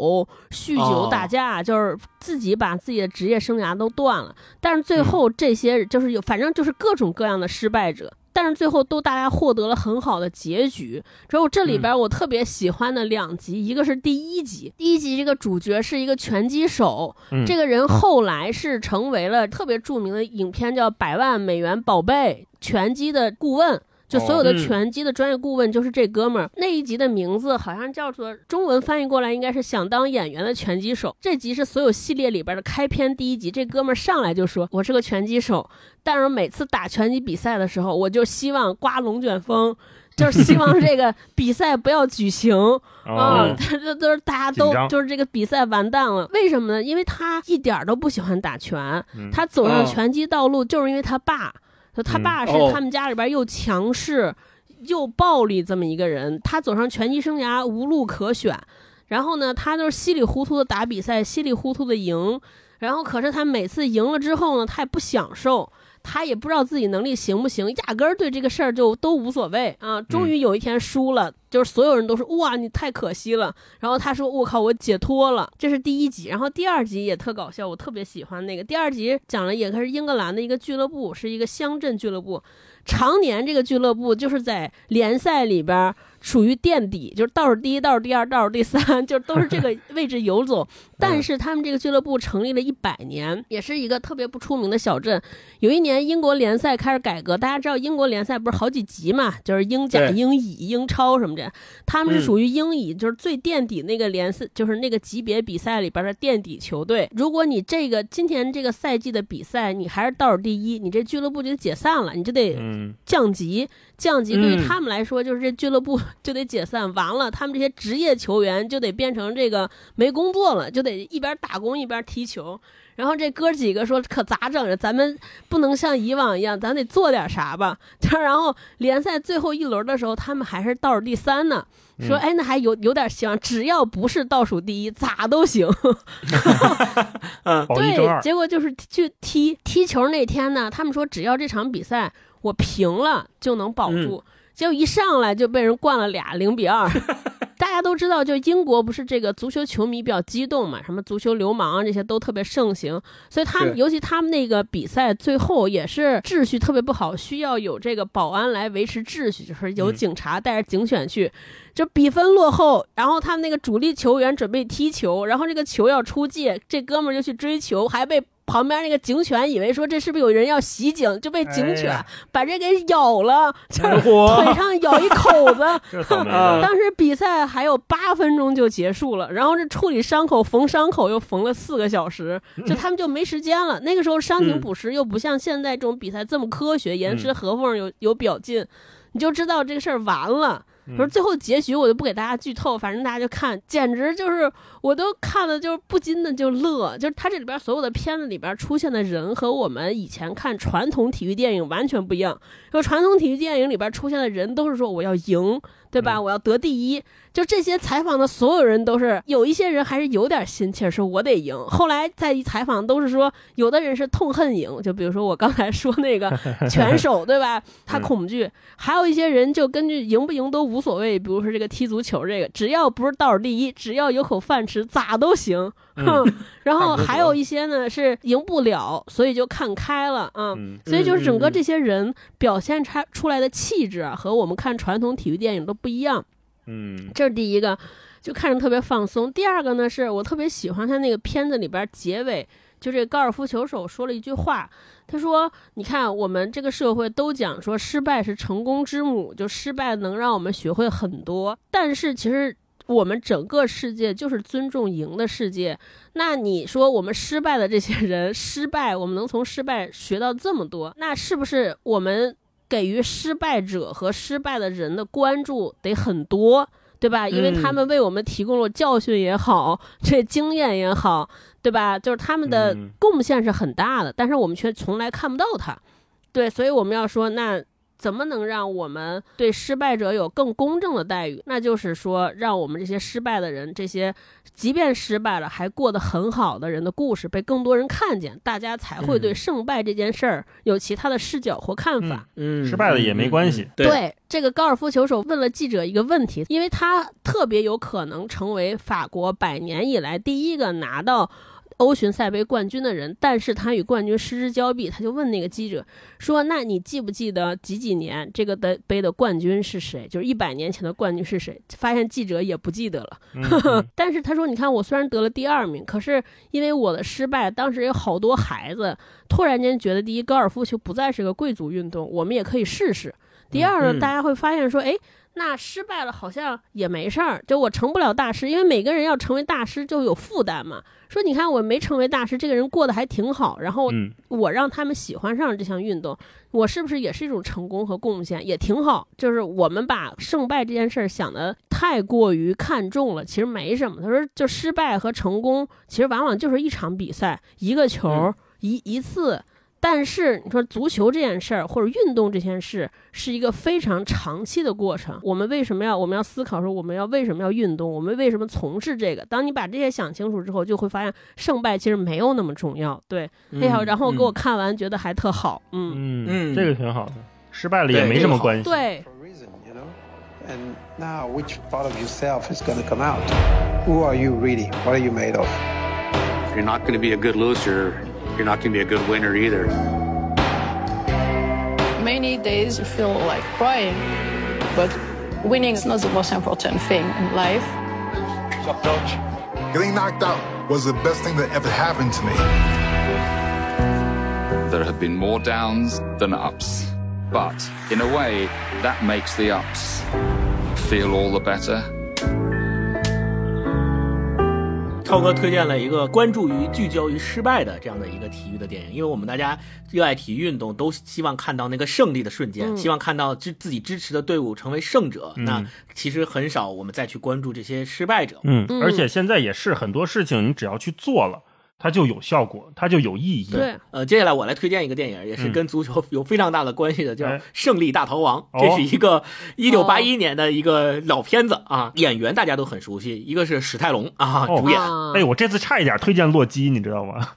酗酒、哦打架，就是自己把自己的职业生涯都断了。但是最后这些就是有，反正就是各种各样的失败者。但是最后都大家获得了很好的结局。之后这里边我特别喜欢的两集，一个是第一集，第一集这个主角是一个拳击手，嗯这个人后来是成为了特别著名的影片叫《百万美元宝贝》拳击的顾问。就所有的嗯拳击的专业顾问就是这哥们儿。那一集的名字好像叫做中文翻译过来应该是想当演员的拳击手。这集是所有系列里边的开篇第一集。这哥们儿上来就说：“我是个拳击手，但是每次打拳击比赛的时候，我就希望刮龙卷风。”就是希望这个 <laughs> 比赛不要举行啊哦，<laughs> 这这都是大家都就是这个比赛完蛋了。为什么呢？因为他一点儿都不喜欢打拳，嗯他走上哦拳击道路就是因为他爸，就他嗯爸是哦他们家里边又强势又暴力这么一个人，他走上拳击生涯无路可选。然后呢，他就是稀里糊涂的打比赛，稀里糊涂的赢。然后可是他每次赢了之后呢，他也不享受，他也不知道自己能力行不行，压根儿对这个事儿就都无所谓啊。终于有一天输了，就是所有人都说哇你太可惜了。然后他说我靠我解脱了，这是第一集。然后第二集也特搞笑，我特别喜欢那个。第二集讲了也是英格兰的一个俱乐部，是一个乡镇俱乐部，常年这个俱乐部就是在联赛里边儿属于垫底，就是倒数第一、倒数第二、倒数第三，就都是这个 <laughs> 位置游走。但是他们这个俱乐部成立了一百年，也是一个特别不出名的小镇。有一年英国联赛开始改革，大家知道英国联赛不是好几级嘛，就是英甲、英乙、英超什么的，他们是嗯。属于英乙，就是最垫底那个联赛，就是那个级别比赛里边的垫底球队。如果你这个今年这个赛季的比赛你还是倒数第一，你这俱乐部就得解散了，你就得嗯，降级，降级对于嗯他们来说，就是这俱乐部 <laughs> 就得解散，完了，他们这些职业球员就得变成这个没工作了，就得一边打工一边踢球。然后这哥几个说：“可咋整啊？咱们不能像以往一样，咱得做点啥吧。<laughs> ”就然后联赛最后一轮的时候，他们还是倒数第三呢。说：“哎，那还有有点希望，只要不是倒数第一，咋都行。<laughs> ”保一争二对，，结果就是去踢踢球那天呢，他们说只要这场比赛我平了就能保住，结果一上来就被人灌了俩零比二。<laughs> 大家都知道，就英国不是这个足球球迷比较激动嘛，什么足球流氓啊这些都特别盛行，所以他们尤其他们那个比赛最后也是秩序特别不好，需要有这个保安来维持秩序，就是有嗯警察带着警犬去。就比分落后，然后他们那个主力球员准备踢球，然后这个球要出界，这哥们儿就去追球，还被旁边那个警犬以为说这是不是有人要袭警，就被警犬把这给咬了，就是腿上咬一口子。<laughs> 当时比赛还有八分钟就结束了，然后这处理伤口、缝伤口又缝了四个小时，就他们就没时间了。那个时候伤停补时又不像现在这种比赛这么科学，严丝合缝有有表进，你就知道这个事儿完了。说最后结局我就不给大家剧透，反正大家就看，简直就是我都看了，就不禁的就乐。就是他这里边所有的片子里边出现的人和我们以前看传统体育电影完全不一样。说传统体育电影里边出现的人都是说我要赢，对吧？我要得第一。就这些采访的所有人都是有一些人还是有点心气儿，说我得赢。后来再一采访都是说，有的人是痛恨赢，就比如说我刚才说那个 <laughs> 拳手，对吧？他恐惧。还有一些人就根据赢不赢都无所谓，比如说这个踢足球，这个只要不是倒数第一，只要有口饭吃，咋都行。哼，<laughs> 然后还有一些呢是赢不了，所以就看开了啊。嗯所以就是整个这些人表现出出来的气质啊，和我们看传统体育电影都不一样。嗯这是第一个，就看着特别放松。第二个呢，是我特别喜欢他那个片子里边结尾，就这高尔夫球手说了一句话，他说：“你看，我们这个社会都讲说失败是成功之母，就失败能让我们学会很多，但是其实。”我们整个世界就是尊重赢的世界。那你说我们失败的这些人失败，我们能从失败学到这么多，那是不是我们给予失败者和失败的人的关注得很多？对吧？因为他们为我们提供了教训也好，这经验也好，对吧？就是他们的嗯贡献是很大的，但是我们却从来看不到它。对，所以我们要说，那怎么能让我们对失败者有更公正的待遇？那就是说，让我们这些失败的人，这些即便失败了还过得很好的人的故事被更多人看见，大家才会对胜败这件事儿有其他的视角或看法。嗯，失败了也没关系嗯。对，这个高尔夫球手问了记者一个问题，因为他特别有可能成为法国百年以来第一个拿到欧巡赛杯冠军的人，但是他与冠军失之交臂，他就问那个记者说：“那你记不记得几几年这个的杯的冠军是谁？就是一百年前的冠军是谁？”发现记者也不记得了。嗯 <laughs> 但是他说：“你看，我虽然得了第二名，可是因为我的失败，当时有好多孩子突然间觉得，第一，高尔夫球不再是个贵族运动，我们也可以试试。第二呢，嗯大家会发现说，哎，那失败了好像也没事儿，就我成不了大师，因为每个人要成为大师就有负担嘛。说你看我没成为大师，这个人过得还挺好，然后嗯我让他们喜欢上这项运动，我是不是也是一种成功和贡献？也挺好。就是我们把胜败这件事儿想的太过于看重了，其实没什么。他说，就失败和成功，其实往往就是一场比赛，一个球，嗯一一次。但是你说足球这件事儿，或者运动这件事，是一个非常长期的过程。我们为什么要我们要思考说我们要为什么要运动？我们为什么从事这个？当你把这些想清楚之后，就会发现胜败其实没有那么重要。对，哎呀，然后给我看完觉得还特好，嗯，嗯嗯这个挺好的，失败了也没什么关系。对，For a reason, you know? And now, which part of yourself is going to come out? Who are you really? What are you made of? If you're not going to be a good loser, you're not going to be a good winner either. Many days you feel like crying, but winning is not the most important thing in life. Up, coach? Getting knocked out was the best thing that ever happened to me. There have been more downs than ups. But in a way, that makes the ups feel all the better. 超哥推荐了一个关注于、聚焦于失败的这样的一个体育的电影，因为我们大家热爱体育运动，都希望看到那个胜利的瞬间，嗯希望看到支自己支持的队伍成为胜者。嗯那其实很少我们再去关注这些失败者。嗯，嗯而且现在也是很多事情，你只要去做了，它就有效果，它就有意义。对，呃，接下来我来推荐一个电影，也是嗯跟足球有非常大的关系的，叫《哎胜利大逃亡》。哦这是一个一九八一年的一个老片子啊，演员大家都很熟悉，一个是史泰龙啊哦主演，啊哎，我这次差一点推荐洛基，你知道吗？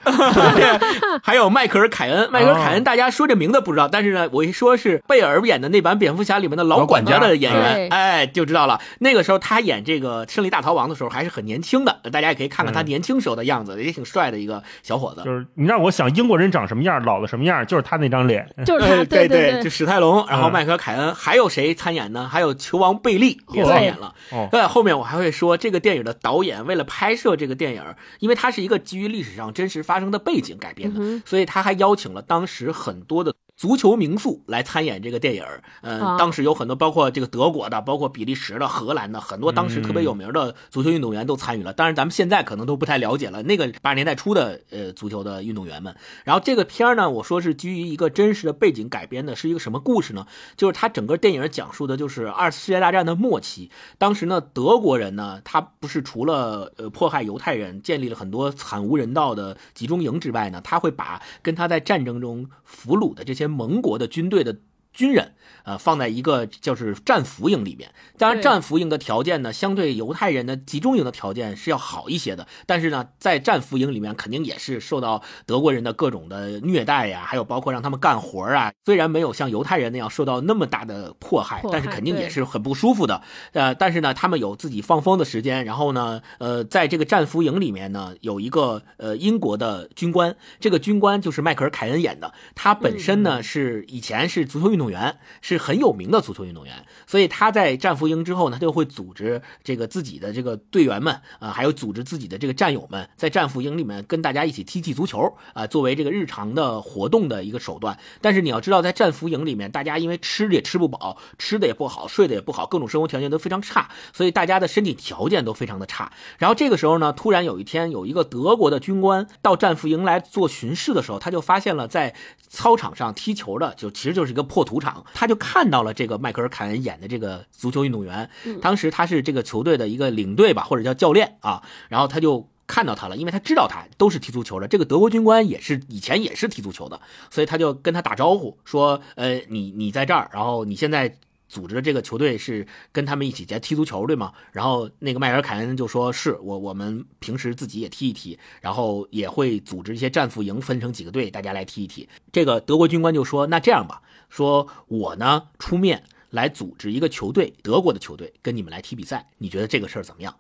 <laughs> 还有迈克尔·凯恩。迈克尔·凯恩哦大家说这名字不知道，但是呢，我一说是贝尔演的那版蝙蝠侠里面的老管家的演员，哎，就知道了。那个时候他演这个《胜利大逃亡》的时候还是很年轻的，大家也可以看看他嗯年轻时候的样子，也挺帅的。的一个小伙子，就是你让我想英国人长什么样，老了什么样，就是他那张脸，就是他，哎对对就史泰龙，然后嗯迈克尔凯恩，还有谁参演呢？还有球王贝利也参演了。哦，对，后面我还会说，这个电影的导演为了拍摄这个电影，因为它是一个基于历史上真实发生的背景改编的，嗯所以他还邀请了当时很多的。足球名宿来参演这个电影，嗯、啊当时有很多，包括这个德国的，包括比利时的、荷兰的，很多当时特别有名的足球运动员都参与了。当然，咱们现在可能都不太了解了，那个八十年代初的呃足球的运动员们。然后这个片儿呢，我说是基于一个真实的背景改编的，是一个什么故事呢？就是它整个电影讲述的就是二次世界大战的末期，当时呢，德国人呢，他不是除了呃迫害犹太人，建立了很多惨无人道的集中营之外呢，他会把跟他在战争中俘虏的这些盟国的军队的军人，呃，放在一个就是战俘营里面。当然，战俘营的条件呢，相对犹太人的集中营的条件是要好一些的。但是呢，在战俘营里面，肯定也是受到德国人的各种的虐待呀，还有包括让他们干活啊。虽然没有像犹太人那样受到那么大的迫害，但是肯定也是很不舒服的。呃，但是呢，他们有自己放风的时间。然后呢，呃，在这个战俘营里面呢，有一个呃英国的军官，这个军官就是迈克尔·凯恩演的。他本身呢、是以前是足球运动动员，是很有名的足球运动员。所以他在战俘营之后呢，他就会组织这个自己的这个队员们啊、还有组织自己的这个战友们，在战俘营里面跟大家一起踢踢足球啊、作为这个日常的活动的一个手段。但是你要知道，在战俘营里面，大家因为吃的也吃不饱，吃的也不好，睡的也不好，各种生活条件都非常差，所以大家的身体条件都非常的差。然后这个时候呢，突然有一天，有一个德国的军官到战俘营来做巡视的时候，他就发现了在操场上踢球的，就其实就是一个破土场，他就看到了这个迈克尔·凯恩演的这个足球运动员。当时他是这个球队的一个领队吧，或者叫教练啊，然后他就。看到他了，因为他知道他都是踢足球的。这个德国军官也是以前也是踢足球的，所以他就跟他打招呼说：“呃，你你在这儿，然后你现在组织的这个球队是跟他们一起在踢足球，对吗？”然后那个迈尔凯恩就说：“是我，我们平时自己也踢一踢，然后也会组织一些战俘营，分成几个队，大家来踢一踢。”这个德国军官就说：“那这样吧，说我呢出面来组织一个球队，德国的球队跟你们来踢比赛，你觉得这个事儿怎么样？”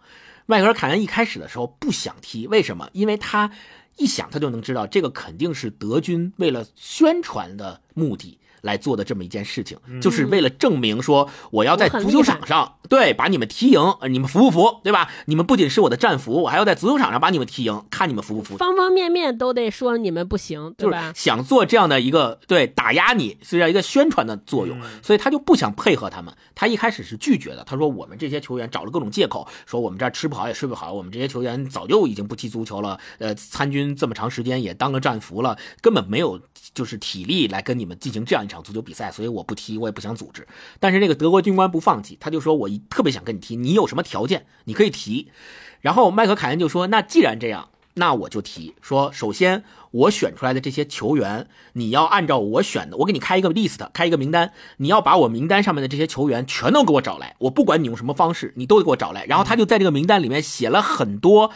迈克尔·凯恩一开始的时候不想踢，为什么？因为他一想他就能知道，这个肯定是德军为了宣传的目的来做的这么一件事情，就是为了证明说我要在足球场上对把你们踢赢，呃你们服不服？对吧？你们不仅是我的战俘，我还要在足球场上把你们踢赢，看你们服不服。方方面面都得说你们不行，对就是吧？想做这样的一个对打压你，是这样一个宣传的作用，所以他就不想配合他们。他一开始是拒绝的，他说我们这些球员找了各种借口，说我们这儿吃不好也睡不好，我们这些球员早就已经不踢足球了，呃，参军这么长时间也当了战俘了，根本没有就是体力来跟你们进行这样一场足球比赛，所以我不踢，我也不想组织。但是那个德国军官不放弃，他就说我特别想跟你踢，你有什么条件你可以提。然后麦克凯恩就说：“那既然这样，那我就提说，首先我选出来的这些球员，你要按照我选的，我给你开一个 list，开一个名单，你要把我名单上面的这些球员全都给我找来，我不管你用什么方式，你都给我找来。然后他就在这个名单里面写了很多。”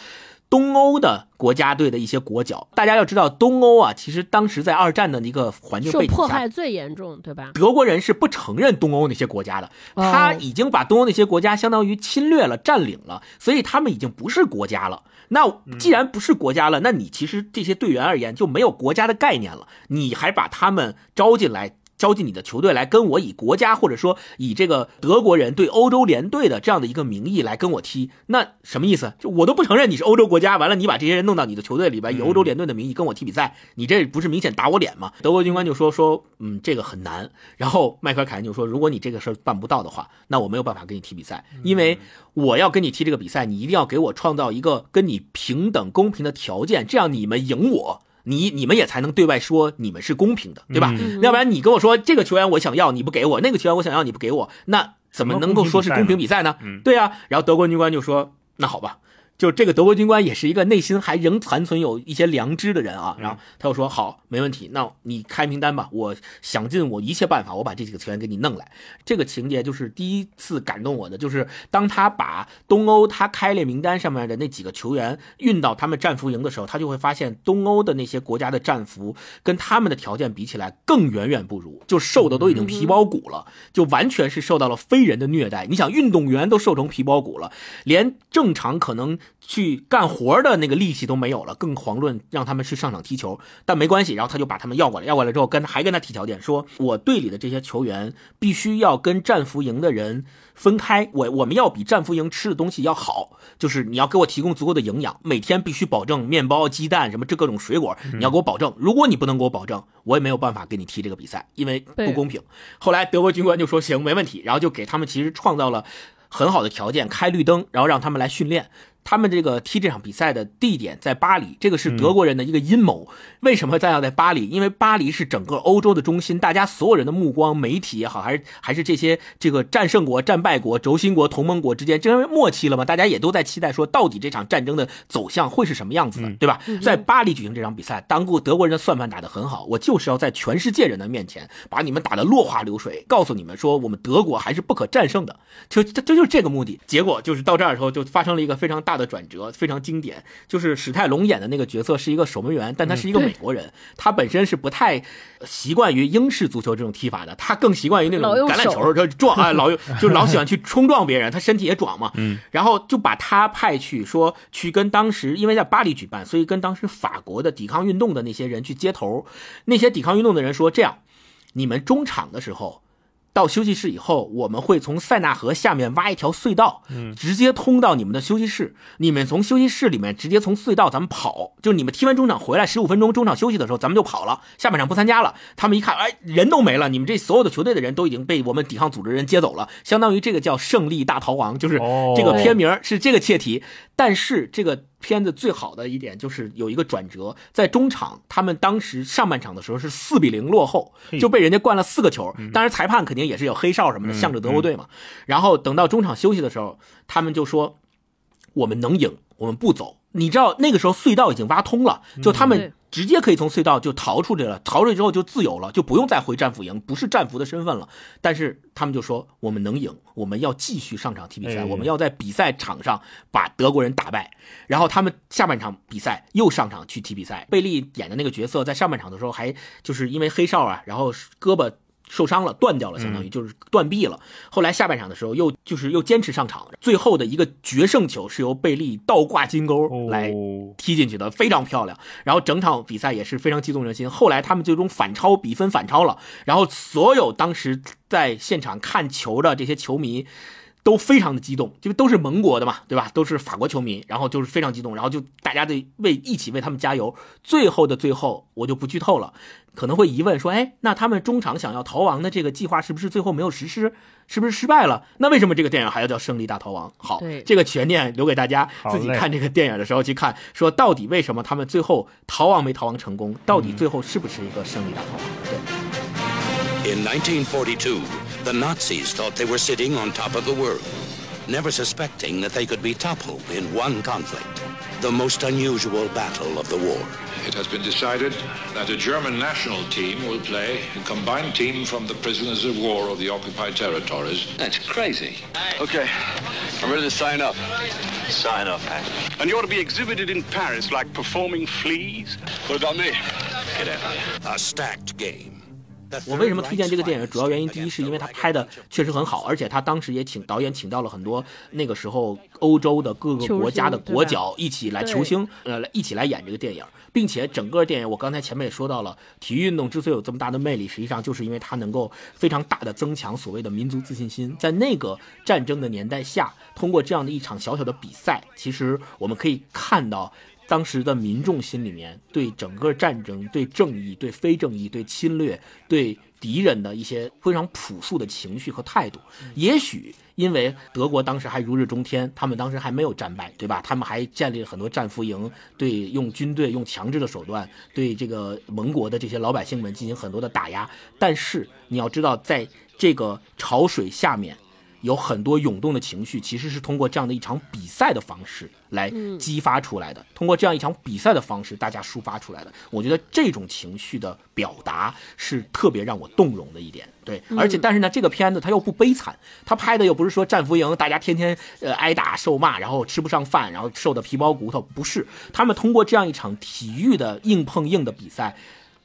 东欧的国家队的一些国脚，大家要知道，东欧啊，其实当时在二战的一个环境受背景下，迫害最严重，对吧？德国人是不承认东欧那些国家的，哦他已经把东欧那些国家相当于侵略了、占领了，所以他们已经不是国家了。那既然不是国家了，那你其实这些队员而言就没有国家的概念了，你还把他们招进来。招进你的球队来跟我以国家或者说以这个德国人对欧洲联队的这样的一个名义来跟我踢，那什么意思？就我都不承认你是欧洲国家，完了你把这些人弄到你的球队里边，以欧洲联队的名义跟我踢比赛，你这不是明显打我脸吗？德国军官就说说，嗯，这个很难。然后迈克尔凯恩就说，如果你这个事儿办不到的话，那我没有办法跟你踢比赛，因为我要跟你踢这个比赛，你一定要给我创造一个跟你平等公平的条件，这样你们赢我。你你们也才能对外说你们是公平的，对吧？嗯要不然你跟我说这个球员我想要你不给我，那个球员我想要你不给我，那怎么能够说是公平比赛呢？嗯对啊，然后德国军官就说：“那好吧。”就这个德国军官也是一个内心还仍残存有一些良知的人啊，然后他就说：“好，没问题，那你开名单吧，我想尽我一切办法，我把这几个球员给你弄来。”这个情节就是第一次感动我的，就是当他把东欧他开列名单上面的那几个球员运到他们战俘营的时候，他就会发现东欧的那些国家的战俘跟他们的条件比起来更远远不如，就瘦的都已经皮包骨了，就完全是受到了非人的虐待。你想，运动员都瘦成皮包骨了，连正常可能去干活的那个力气都没有了，更遑论让他们去上场踢球。但没关系，然后他就把他们要过来，要过来之后跟还跟他提条件，说我队里的这些球员必须要跟战俘营的人分开，我我们要比战俘营吃的东西要好，就是你要给我提供足够的营养，每天必须保证面包、鸡蛋什么这各种水果，你要给我保证。如果你不能给我保证，我也没有办法给你踢这个比赛，因为不公平。后来德国军官就说行，没问题，然后就给他们其实创造了很好的条件，开绿灯，然后让他们来训练。他们这个踢这场比赛的地点在巴黎，这个是德国人的一个阴谋。为什么在要在巴黎？因为巴黎是整个欧洲的中心，大家所有人的目光，媒体也好，还是还是这些这个战胜国、战败国、轴心国、同盟国之间，这因为末期了嘛，大家也都在期待说，到底这场战争的走向会是什么样子的，对吧？在巴黎举行这场比赛，当过德国人的算盘打得很好，我就是要在全世界人的面前把你们打得落花流水，告诉你们说，我们德国还是不可战胜的，就这这就是这个目的。结果就是到这儿的时候，就发生了一个非常大的转折，非常经典，就是史泰龙演的那个角色是一个守门员，但他是一个美国人，他本身是不太习惯于英式足球这种踢法的，他更习惯于那种橄榄球，他撞啊，老就老喜欢去冲撞别人，他身体也壮嘛，嗯，然后就把他派去说去跟当时因为在巴黎举办，所以跟当时法国的抵抗运动的那些人去接头，那些抵抗运动的人说这样，你们中场的时候。到休息室以后，我们会从塞纳河下面挖一条隧道，嗯直接通到你们的休息室。你们从休息室里面直接从隧道咱们跑，就是你们踢完中场回来十五分钟，中场休息的时候咱们就跑了，下半场不参加了。他们一看，哎，人都没了，你们这所有的球队的人都已经被我们抵抗组织人接走了，相当于这个叫胜利大逃亡，就是哦这个片名是这个切题。但是这个片子最好的一点就是有一个转折，在中场，他们当时上半场的时候是四比零落后，就被人家灌了四个球。当然，裁判肯定也是有黑哨什么的，嗯向着德国队嘛。然后等到中场休息的时候，他们就说：“我们能赢，我们不走。”你知道那个时候隧道已经挖通了，就他们直接可以从隧道就逃出去了，逃出去之后就自由了，就不用再回战俘营，不是战俘的身份了。但是他们就说我们能赢，我们要继续上场踢比赛，哎我们要在比赛场上把德国人打败。然后他们下半场比赛又上场去踢比赛。贝利演的那个角色在上半场的时候还就是因为黑哨啊，然后胳膊。受伤了，断掉了，相当于就是断臂了。后来下半场的时候，又就是又坚持上场，最后的一个决胜球是由贝利倒挂金钩来哦踢进去的，非常漂亮。然后整场比赛也是非常激动人心。后来他们最终反超，比分反超了。然后所有当时在现场看球的这些球迷。都非常的激动，因为都是盟国的嘛，对吧？都是法国球迷，然后就是非常激动，然后就大家得为一起为他们加油。最后的最后，我就不剧透了，可能会疑问说，哎，那他们中场想要逃亡的这个计划是不是最后没有实施？是不是失败了？那为什么这个电影还要叫《胜利大逃亡》？好，这个悬念留给大家自己看这个电影的时候去看，说到底为什么他们最后逃亡没逃亡成功？到底最后是不是一个胜利大逃亡？对。In 1942, the Nazis thought they were sitting on top of the world, never suspecting that they could be toppled in one conflict, the most unusual battle of the war. It has been decided that a German national team will play a combined team from the prisoners of war of the occupied territories. That's crazy. Okay, I'm ready to sign up. Sign up, Hank. And you ought to be exhibited in Paris like performing fleas? What about me? Get out. A stacked game. 我为什么推荐这个电影？主要原因第一是因为他拍的确实很好，而且他当时也请导演请到了很多那个时候欧洲的各个国家的国脚一起来球星，呃，一起来演这个电影，并且整个电影我刚才前面也说到了，体育运动之所以有这么大的魅力，实际上就是因为它能够非常大的增强所谓的民族自信心。在那个战争的年代下，通过这样的一场小小的比赛，其实我们可以看到。当时的民众心里面对整个战争、对正义、对非正义、对侵略、对敌人的一些非常朴素的情绪和态度，也许因为德国当时还如日中天，他们当时还没有战败，对吧？他们还建立了很多战俘营，对用军队用强制的手段对这个盟国的这些老百姓们进行很多的打压。但是你要知道，在这个潮水下面。有很多涌动的情绪，其实是通过这样的一场比赛的方式来激发出来的。通过这样一场比赛的方式，大家抒发出来的。我觉得这种情绪的表达是特别让我动容的一点。对，而且但是呢，这个片子它又不悲惨，它拍的又不是说战俘营大家天天呃挨打受骂，然后吃不上饭，然后瘦的皮包骨头，不是。他们通过这样一场体育的硬碰硬的比赛，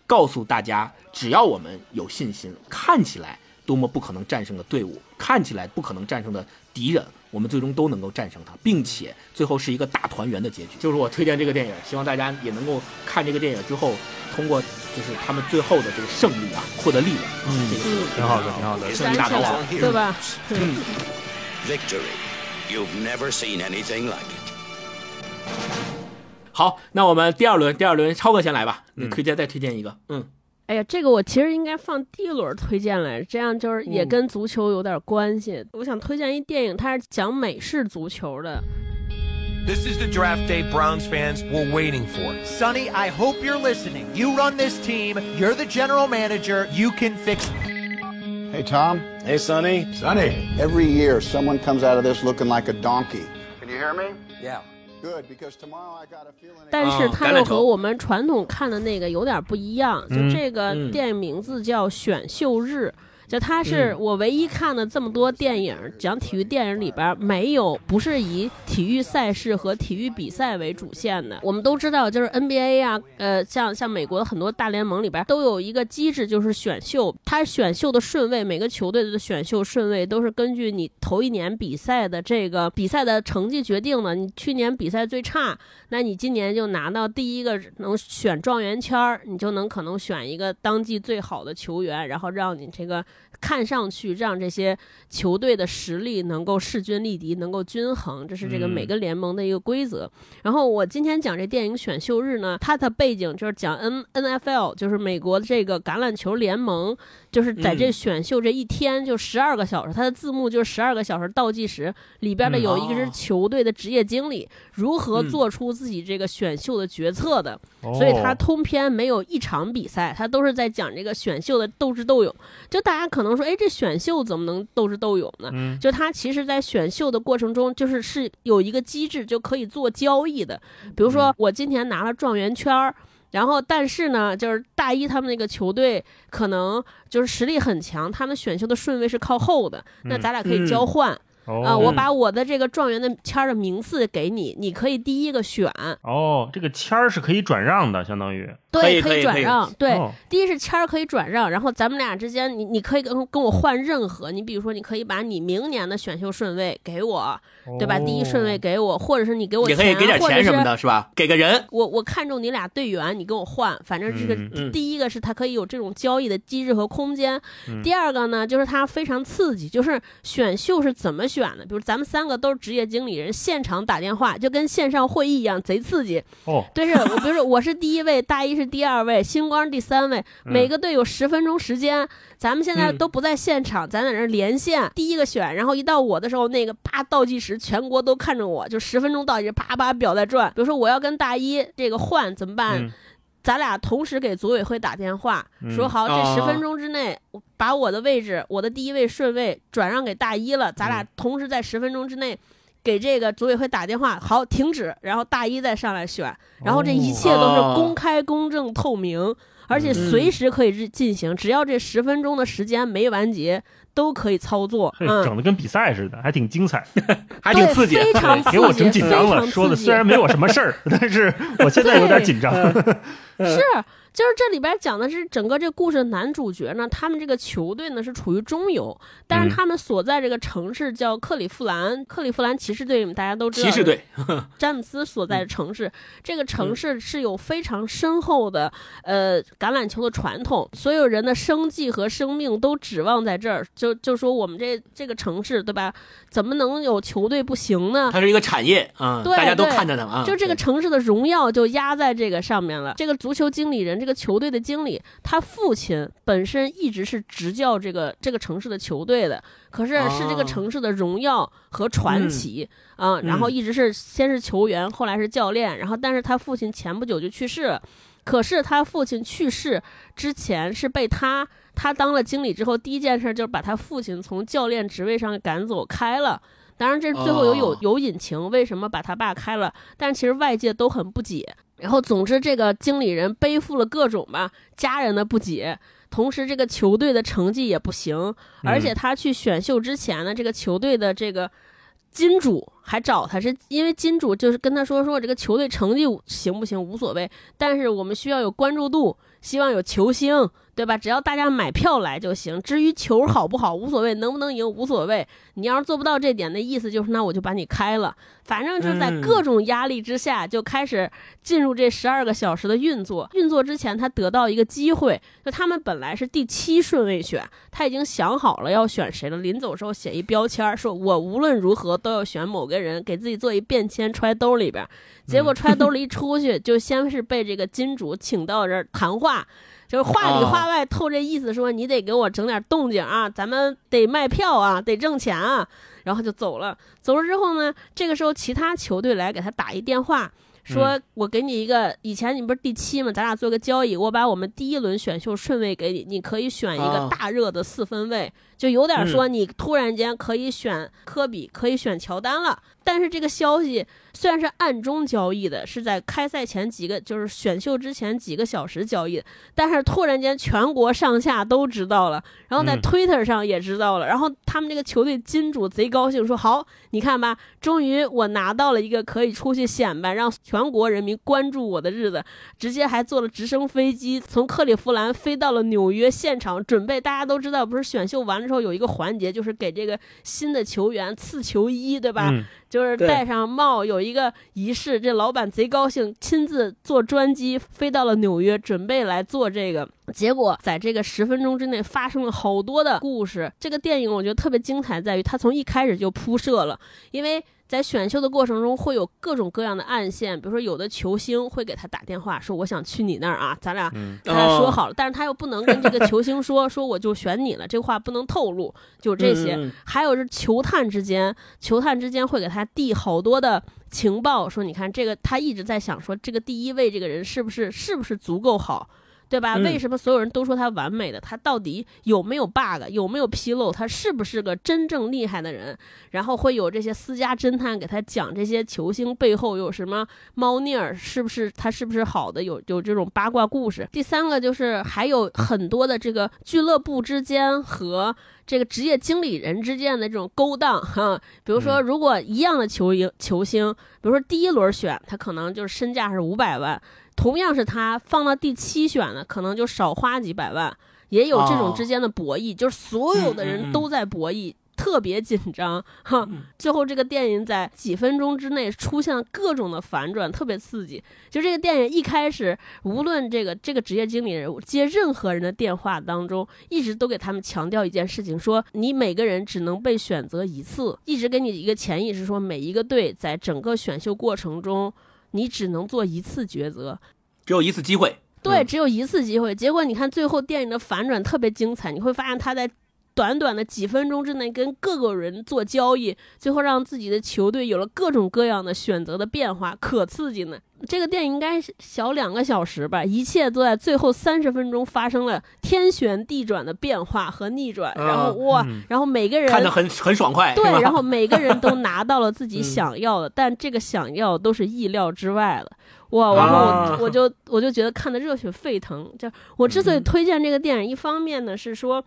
告诉大家，只要我们有信心，看起来。多么不可能战胜的队伍，看起来不可能战胜的敌人，我们最终都能够战胜他，并且最后是一个大团圆的结局。就是我推荐这个电影，希望大家也能够看这个电影之后，通过就是他们最后的这个胜利啊，获得力量。嗯这个挺好的，挺好的。胜利大逃亡，对吧？嗯，Victory. You've never seen anything like it. 好，那我们第二轮，第二轮超哥先来吧，你推荐再推荐一个，嗯，哎呀，这个我其实应该放第一轮推荐来，这样就是也跟足球有点关系。我想推荐一电影，它是讲美式足球的。This is the draft day Browns fans were waiting for. Sonny, I hope you're listening. You run this team. You're the general manager. You can fix it. Hey, Tom. Hey, Sonny. Sonny. Every year, someone comes out of this looking like a donkey. Can you hear me? Yeah. Good, because tomorrow I got a feeling. 但是哦它又和我们传统看的那个有点不一样。嗯就这个嗯电影名字叫《选秀日》，就他是嗯我唯一看的这么多电影讲体育电影里边没有不是以体育赛事和体育比赛为主线的。我们都知道，就是 NBA 啊，呃，像像美国的很多大联盟里边都有一个机制，就是选秀。它选秀的顺位，每个球队的选秀顺位都是根据你头一年比赛的这个比赛的成绩决定的。你去年比赛最差，那你今年就拿到第一个能选状元签儿，你就能可能选一个当季最好的球员，然后让你这个看上去让这些球队的实力能够势均力敌，能够均衡，这是这个每个联盟的一个规则。然后我今天讲这电影选秀日呢，它的背景就是讲 N N F L，就是美国这个橄榄球联盟，就是在这嗯。选秀这一天就十二个小时，它的字幕就是十二个小时倒计时，里边的有一个是哦球队的职业经理如何嗯。做出自己这个选秀的决策的，哦。所以它通篇没有一场比赛，它都是在讲这个选秀的斗智斗勇。就大家可能说，哎，这选秀怎么能斗智斗勇呢？嗯就他其实，在选秀的过程中，就是是有一个机制就可以做交易的。比如说，我今天拿了状元圈儿。然后，但是呢，就是大一他们那个球队可能就是实力很强，他们选秀的顺位是靠后的，那嗯咱俩可以交换。啊、哦我把我的这个状元的签儿的名次给你，你可以第一个选。哦，这个签儿是可以转让的，相当于对，可以转让。对，哦第一是签儿可以转让，然后咱们俩之间，你你可以跟跟我换任何，你比如说，你可以把你明年的选秀顺位给我，对吧？第一顺位给我，或者是你给我也可以给点或者是钱什么的，是吧？给个人，我我看中你俩队员，你跟我换，反正这个、第一个是它可以有这种交易的机制和空间，嗯第二个呢就是它非常刺激，就是选秀是怎么选的？比如咱们三个都是职业经理人，现场打电话就跟线上会议一样，贼刺激。哦，对，是我比如说我是第一位，大一是第二位，星光第三位，每个队有十分钟时间。咱们现在嗯都不在现场，咱在那连线，第一个选，然后一到我的时候，那个啪倒计时，全国都看着我，就十分钟倒计时，啪啪表在转。比如说我要跟大一这个换怎么办？嗯咱俩同时给组委会打电话，嗯说好这哦十分钟之内，把我的位置，我的第一位顺位转让给大一了，咱俩同时在十分钟之内。给这个组委会打电话，好停止，然后大一再上来选，然后这一切都是公开、公正、透明，而且随时可以进行，只要这十分钟的时间没完结，都可以操作。嘿，嗯，整的跟比赛似的，还挺精彩，<laughs> 还挺刺激。非常 <laughs> 刺激，给我整紧张了。说的虽然没有什么事儿，<laughs> 但是我现在有点紧张。是，就是这里边讲的是整个这个故事的男主角呢，他们这个球队呢是处于中游，但嗯是他们所在这个城市叫克里夫兰，克利夫兰骑士队，大家都知道，骑士队，詹姆斯所在的城市，这个城市是有非常深厚的呃橄榄球的传统，所有人的生计和生命都指望在这儿。就就说我们这这个城市，对吧？怎么能有球队不行呢？它是一个产业啊，对大家都看着呢啊。就这个城市的荣耀就压在这个上面了。这个足球经理人，这个球队的经理，他父亲本身一直是执教这个这个城市的球队的，可是是这个哦城市的荣耀和传奇啊、嗯然后一直是先是球员，后来是教练，然后但是他父亲前不久就去世了。可是他父亲去世之前是被他他当了经理之后，第一件事就是把他父亲从教练职位上赶走开了。当然，这最后有有哦有隐情，为什么把他爸开了？但其实外界都很不解。然后，总之，这个经理人背负了各种吧家人的不解，同时这个球队的成绩也不行，而且他去选秀之前呢，这个球队的这个金主还找他，是因为金主就是跟他说说这个球队成绩行不行无所谓，但是我们需要有关注度，希望有球星，对吧？只要大家买票来就行。至于球好不好无所谓，能不能赢无所谓。你要是做不到这点，那意思就是那我就把你开了。反正就是在各种压力之下，就开始进入这十二个小时的运作。运作之前，他得到一个机会，就他们本来是第七顺位选，他已经想好了要选谁了。临走时候写一标签，说我无论如何都要选某个人，给自己做一便签揣兜里边。结果揣兜里 <laughs> 一出去，就先是被这个金主请到这儿谈话。就是话里话外透这意思，说你得给我整点动静啊，咱们得卖票啊，得挣钱啊，然后就走了。走了之后呢，这个时候其他球队来给他打一电话，说我给你一个，以前你不是第七吗？咱俩做个交易，我把我们第一轮选秀顺位给你，你可以选一个大热的四分位，就有点说你突然间可以选科比，可以选乔丹了。但是这个消息虽然是暗中交易的，是在开赛前几个，就是选秀之前几个小时交易的，但是突然间全国上下都知道了，然后在 Twitter 上也知道了，然后他们这个球队金主贼高兴，说好，你看吧，终于我拿到了一个可以出去显摆，让全国人民关注我的日子，直接还坐了直升飞机从克利夫兰飞到了纽约现场，准备大家都知道，不是选秀完了之后有一个环节，就是给这个新的球员赐球衣，对吧？就是戴上帽，有一个仪式。这老板贼高兴，亲自坐专机飞到了纽约，准备来做这个。结果在这个十分钟之内发生了好多的故事。这个电影我觉得特别精彩，在于它从一开始就铺设了，因为。在选秀的过程中，会有各种各样的暗线，比如说有的球星会给他打电话说：“我想去你那儿啊，咱俩咱俩说好了。”但是他又不能跟这个球星说：“ <laughs> 说我就选你了。”这话不能透露。就这些，还有是球探之间，球探之间会给他递好多的情报，说：“你看这个，他一直在想说，这个第一位这个人是不是是不是足够好。”对吧？为什么所有人都说他完美的？他到底有没有 bug？有没有纰漏？他是不是个真正厉害的人？然后会有这些私家侦探给他讲这些球星背后有什么猫腻儿？是不是他是不是好的？有有这种八卦故事。第三个就是还有很多的这个俱乐部之间和这个职业经理人之间的这种勾当哈。比如说，如果一样的球星球星，比如说第一轮选他可能就是身价是五百万。同样是他放到第七选的，可能就少花几百万，也有这种之间的博弈，就是所有的人都在博弈，特别紧张哈。<laughs> 最后这个电影在几分钟之内出现了各种的反转，特别刺激。就这个电影一开始，无论这个这个职业经理人接任何人的电话当中，一直都给他们强调一件事情：说你每个人只能被选择一次，一直给你一个潜意识说，每一个队在整个选秀过程中。你只能做一次抉择，只有一次机会。对，只有一次机会。结果你看，最后电影的反转特别精彩。你会发现他在短短的几分钟之内跟各个人做交易，最后让自己的球队有了各种各样的选择的变化，可刺激呢。这个电影应该小两个小时吧，一切都在最后三十分钟发生了天旋地转的变化和逆转，然后哇，然后每个人看得很很爽快，对，然后每个人都 <laughs> 拿到了自己想要的，但这个想要都是意料之外的，哇，然后我我就我就觉得看的热血沸腾。就我之所以推荐这个电影，一方面呢是说。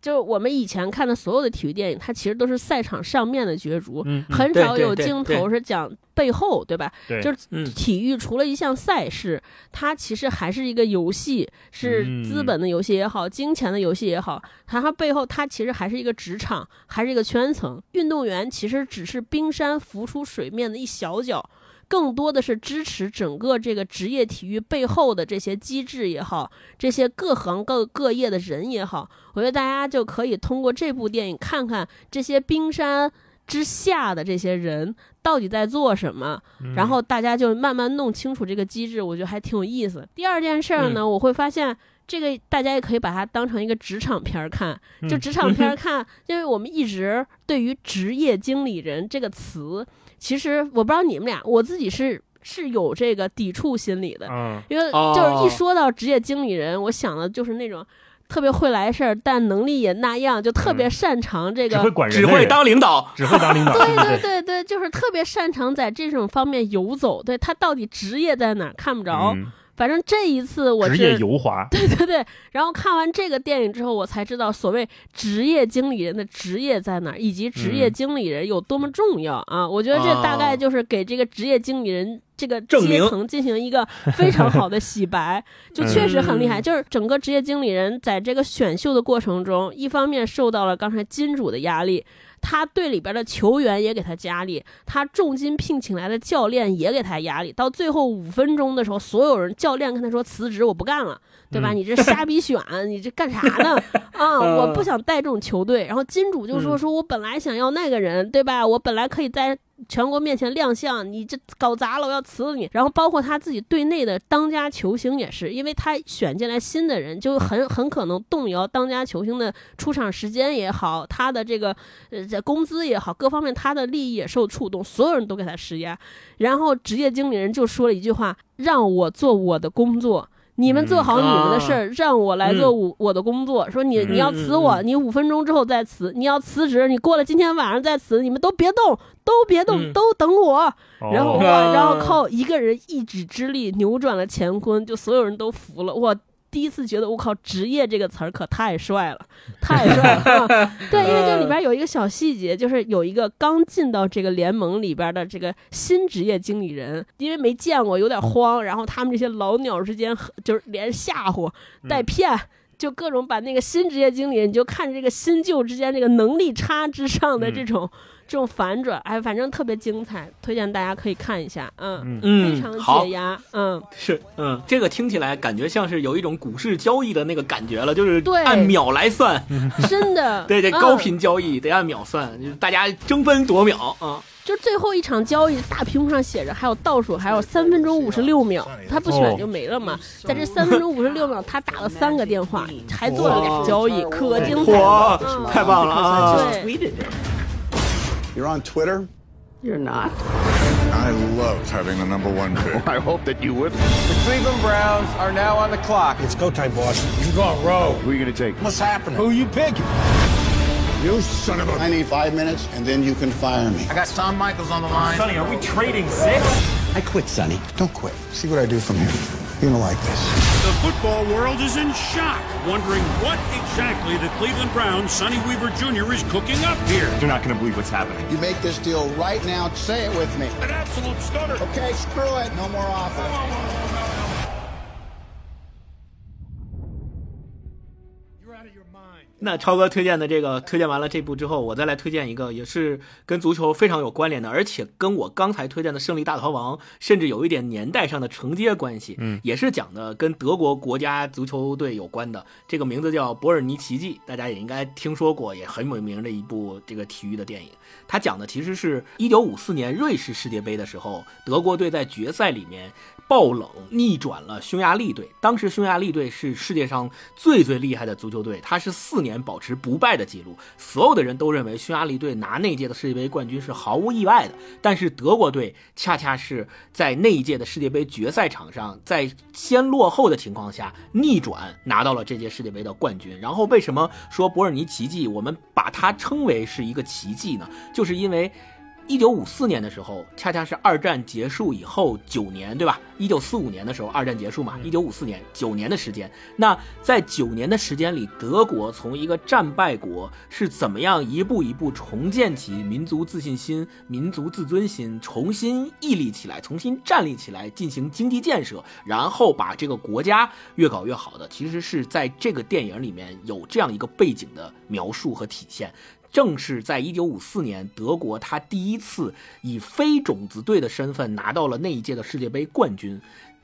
就我们以前看的所有的体育电影，它其实都是赛场上面的角逐，很少有镜头是讲背后，对吧？就是体育除了一项赛事，它其实还是一个游戏，是资本的游戏也好，金钱的游戏也好，它背后它其实还是一个职场，还是一个圈层。运动员其实只是冰山浮出水面的一小角。更多的是支持整个这个职业体育背后的这些机制也好，这些各行各各业的人也好，我觉得大家就可以通过这部电影看看这些冰山之下的这些人到底在做什么，然后大家就慢慢弄清楚这个机制，我觉得还挺有意思。第二件事儿呢，我会发现这个大家也可以把它当成一个职场片儿看，就职场片儿 <laughs> 看，因为我们一直对于职业经理人这个词。其实我不知道你们俩，我自己是是有这个抵触心理的，因为就是一说到职业经理人，我想的就是那种特别会来事儿，但能力也那样，就特别擅长这个，只会管人，只会当领导，只会当领导，<laughs> 对对对对，就是特别擅长在这种方面游走。对他到底职业在哪看不着。反正这一次我职业油滑，<laughs> 对对对。然后看完这个电影之后，我才知道所谓职业经理人的职业在哪儿，以及职业经理人有多么重要啊！我觉得这大概就是给这个职业经理人这个阶层进行一个非常好的洗白，<laughs> 就确实很厉害。嗯就是整个职业经理人在这个选秀的过程中，一方面受到了刚才金主的压力。他队里边的球员也给他压力，他重金聘请来的教练也给他压力。到最后五分钟的时候，所有人教练跟他说辞职，我不干了，对吧？嗯你这瞎逼选，你这干啥呢？<laughs> 啊，我不想带这种球队。然后金主就说：“嗯说我本来想要那个人，对吧？我本来可以在全国面前亮相，你这搞砸了，我要辞了你。”然后包括他自己队内的当家球星也是，因为他选进来新的人，就很很可能动摇当家球星的出场时间也好，他的这个呃这工资也好，各方面他的利益也受触动，所有人都给他施压。然后职业经理人就说了一句话：“让我做我的工作。”你们做好你们的事儿，让我来做我我的工作。说你你要辞我，你五分钟之后再辞；你要辞职，你过了今天晚上再辞。你们都别动，都别动，嗯都等我。然后哦哇，然后靠一个人一己之力扭转了乾坤，就所有人都服了。哇！第一次觉得我靠，职业这个词儿可太帅了，<laughs> 太帅了。啊 <laughs> 对，因为这里边有一个小细节，就是有一个刚进到这个联盟里边的这个新职业经理人，因为没见过，有点慌，然后他们这些老鸟之间就是连吓唬带骗。就各种把那个新职业经理人，你就看这个新旧之间这个能力差之上的这种、这种反转，哎，反正特别精彩，推荐大家可以看一下，嗯，嗯非常解压，嗯，是，嗯，这个听起来感觉像是有一种股市交易的那个感觉了，就是对按秒来算。<laughs> 真的，<laughs> 对，这嗯高频交易得按秒算，就是大家争分夺秒啊。就最后一场交易，大屏幕上写着还有倒数，还有三分钟五十六秒，他不选就没了嘛。在这三分钟五十六秒，他打了三个电话，还做了俩交易，可精彩了。嗯，太棒了啊！对，You're on Twitter? You're not. I love having the number one pick. <laughs> I hope that you would. The Cleveland Browns are now on the clock. It's go time, boss. You go on road. Who are you going to take? What's happening? Who you picking? You son of a. I need five minutes, and then you can fire me. I got Tom Michaels on the line. Sonny, are we trading six? I quit, Sonny. Don't quit. See what I do from here. You're gonna like this. The football world is in shock, wondering what exactly the Cleveland Browns' Sonny Weaver Jr. is cooking up here. They're not going to believe what's happening. You make this deal right now. Say it with me. An absolute stunner. Okay, screw it. No more offers. 那超哥推荐的这个，推荐完了这部之后，我再来推荐一个，也是跟足球非常有关联的，而且跟我刚才推荐的《胜利大逃亡》甚至有一点年代上的承接关系。嗯，也是讲的跟德国国家足球队有关的。这个名字叫《伯尔尼奇迹》，大家也应该听说过，也很有名的一部这个体育的电影。它讲的其实是一九五四年瑞士世界杯的时候，德国队在决赛里面爆冷逆转了匈牙利队。当时匈牙利队是世界上最最厉害的足球队，他是四年保持不败的记录。所有的人都认为匈牙利队拿那届的世界杯冠军是毫无意外的，但是德国队恰恰是在那一届的世界杯决赛场上，在先落后的情况下逆转拿到了这届世界杯的冠军。然后为什么说伯尔尼奇迹，我们把它称为是一个奇迹呢？就是因为。一九五四年的时候，恰恰是二战结束以后九年，对吧？一九四五年的时候，二战结束嘛，一九五四年九年的时间。那在九年的时间里，德国从一个战败国是怎么样一步一步重建起民族自信心、民族自尊心，重新屹立起来，重新站立起来，进行经济建设，然后把这个国家越搞越好的，其实是在这个电影里面有这样一个背景的描述和体现。正是在一九五四年，德国他第一次以非种子队的身份拿到了那一届的世界杯冠军，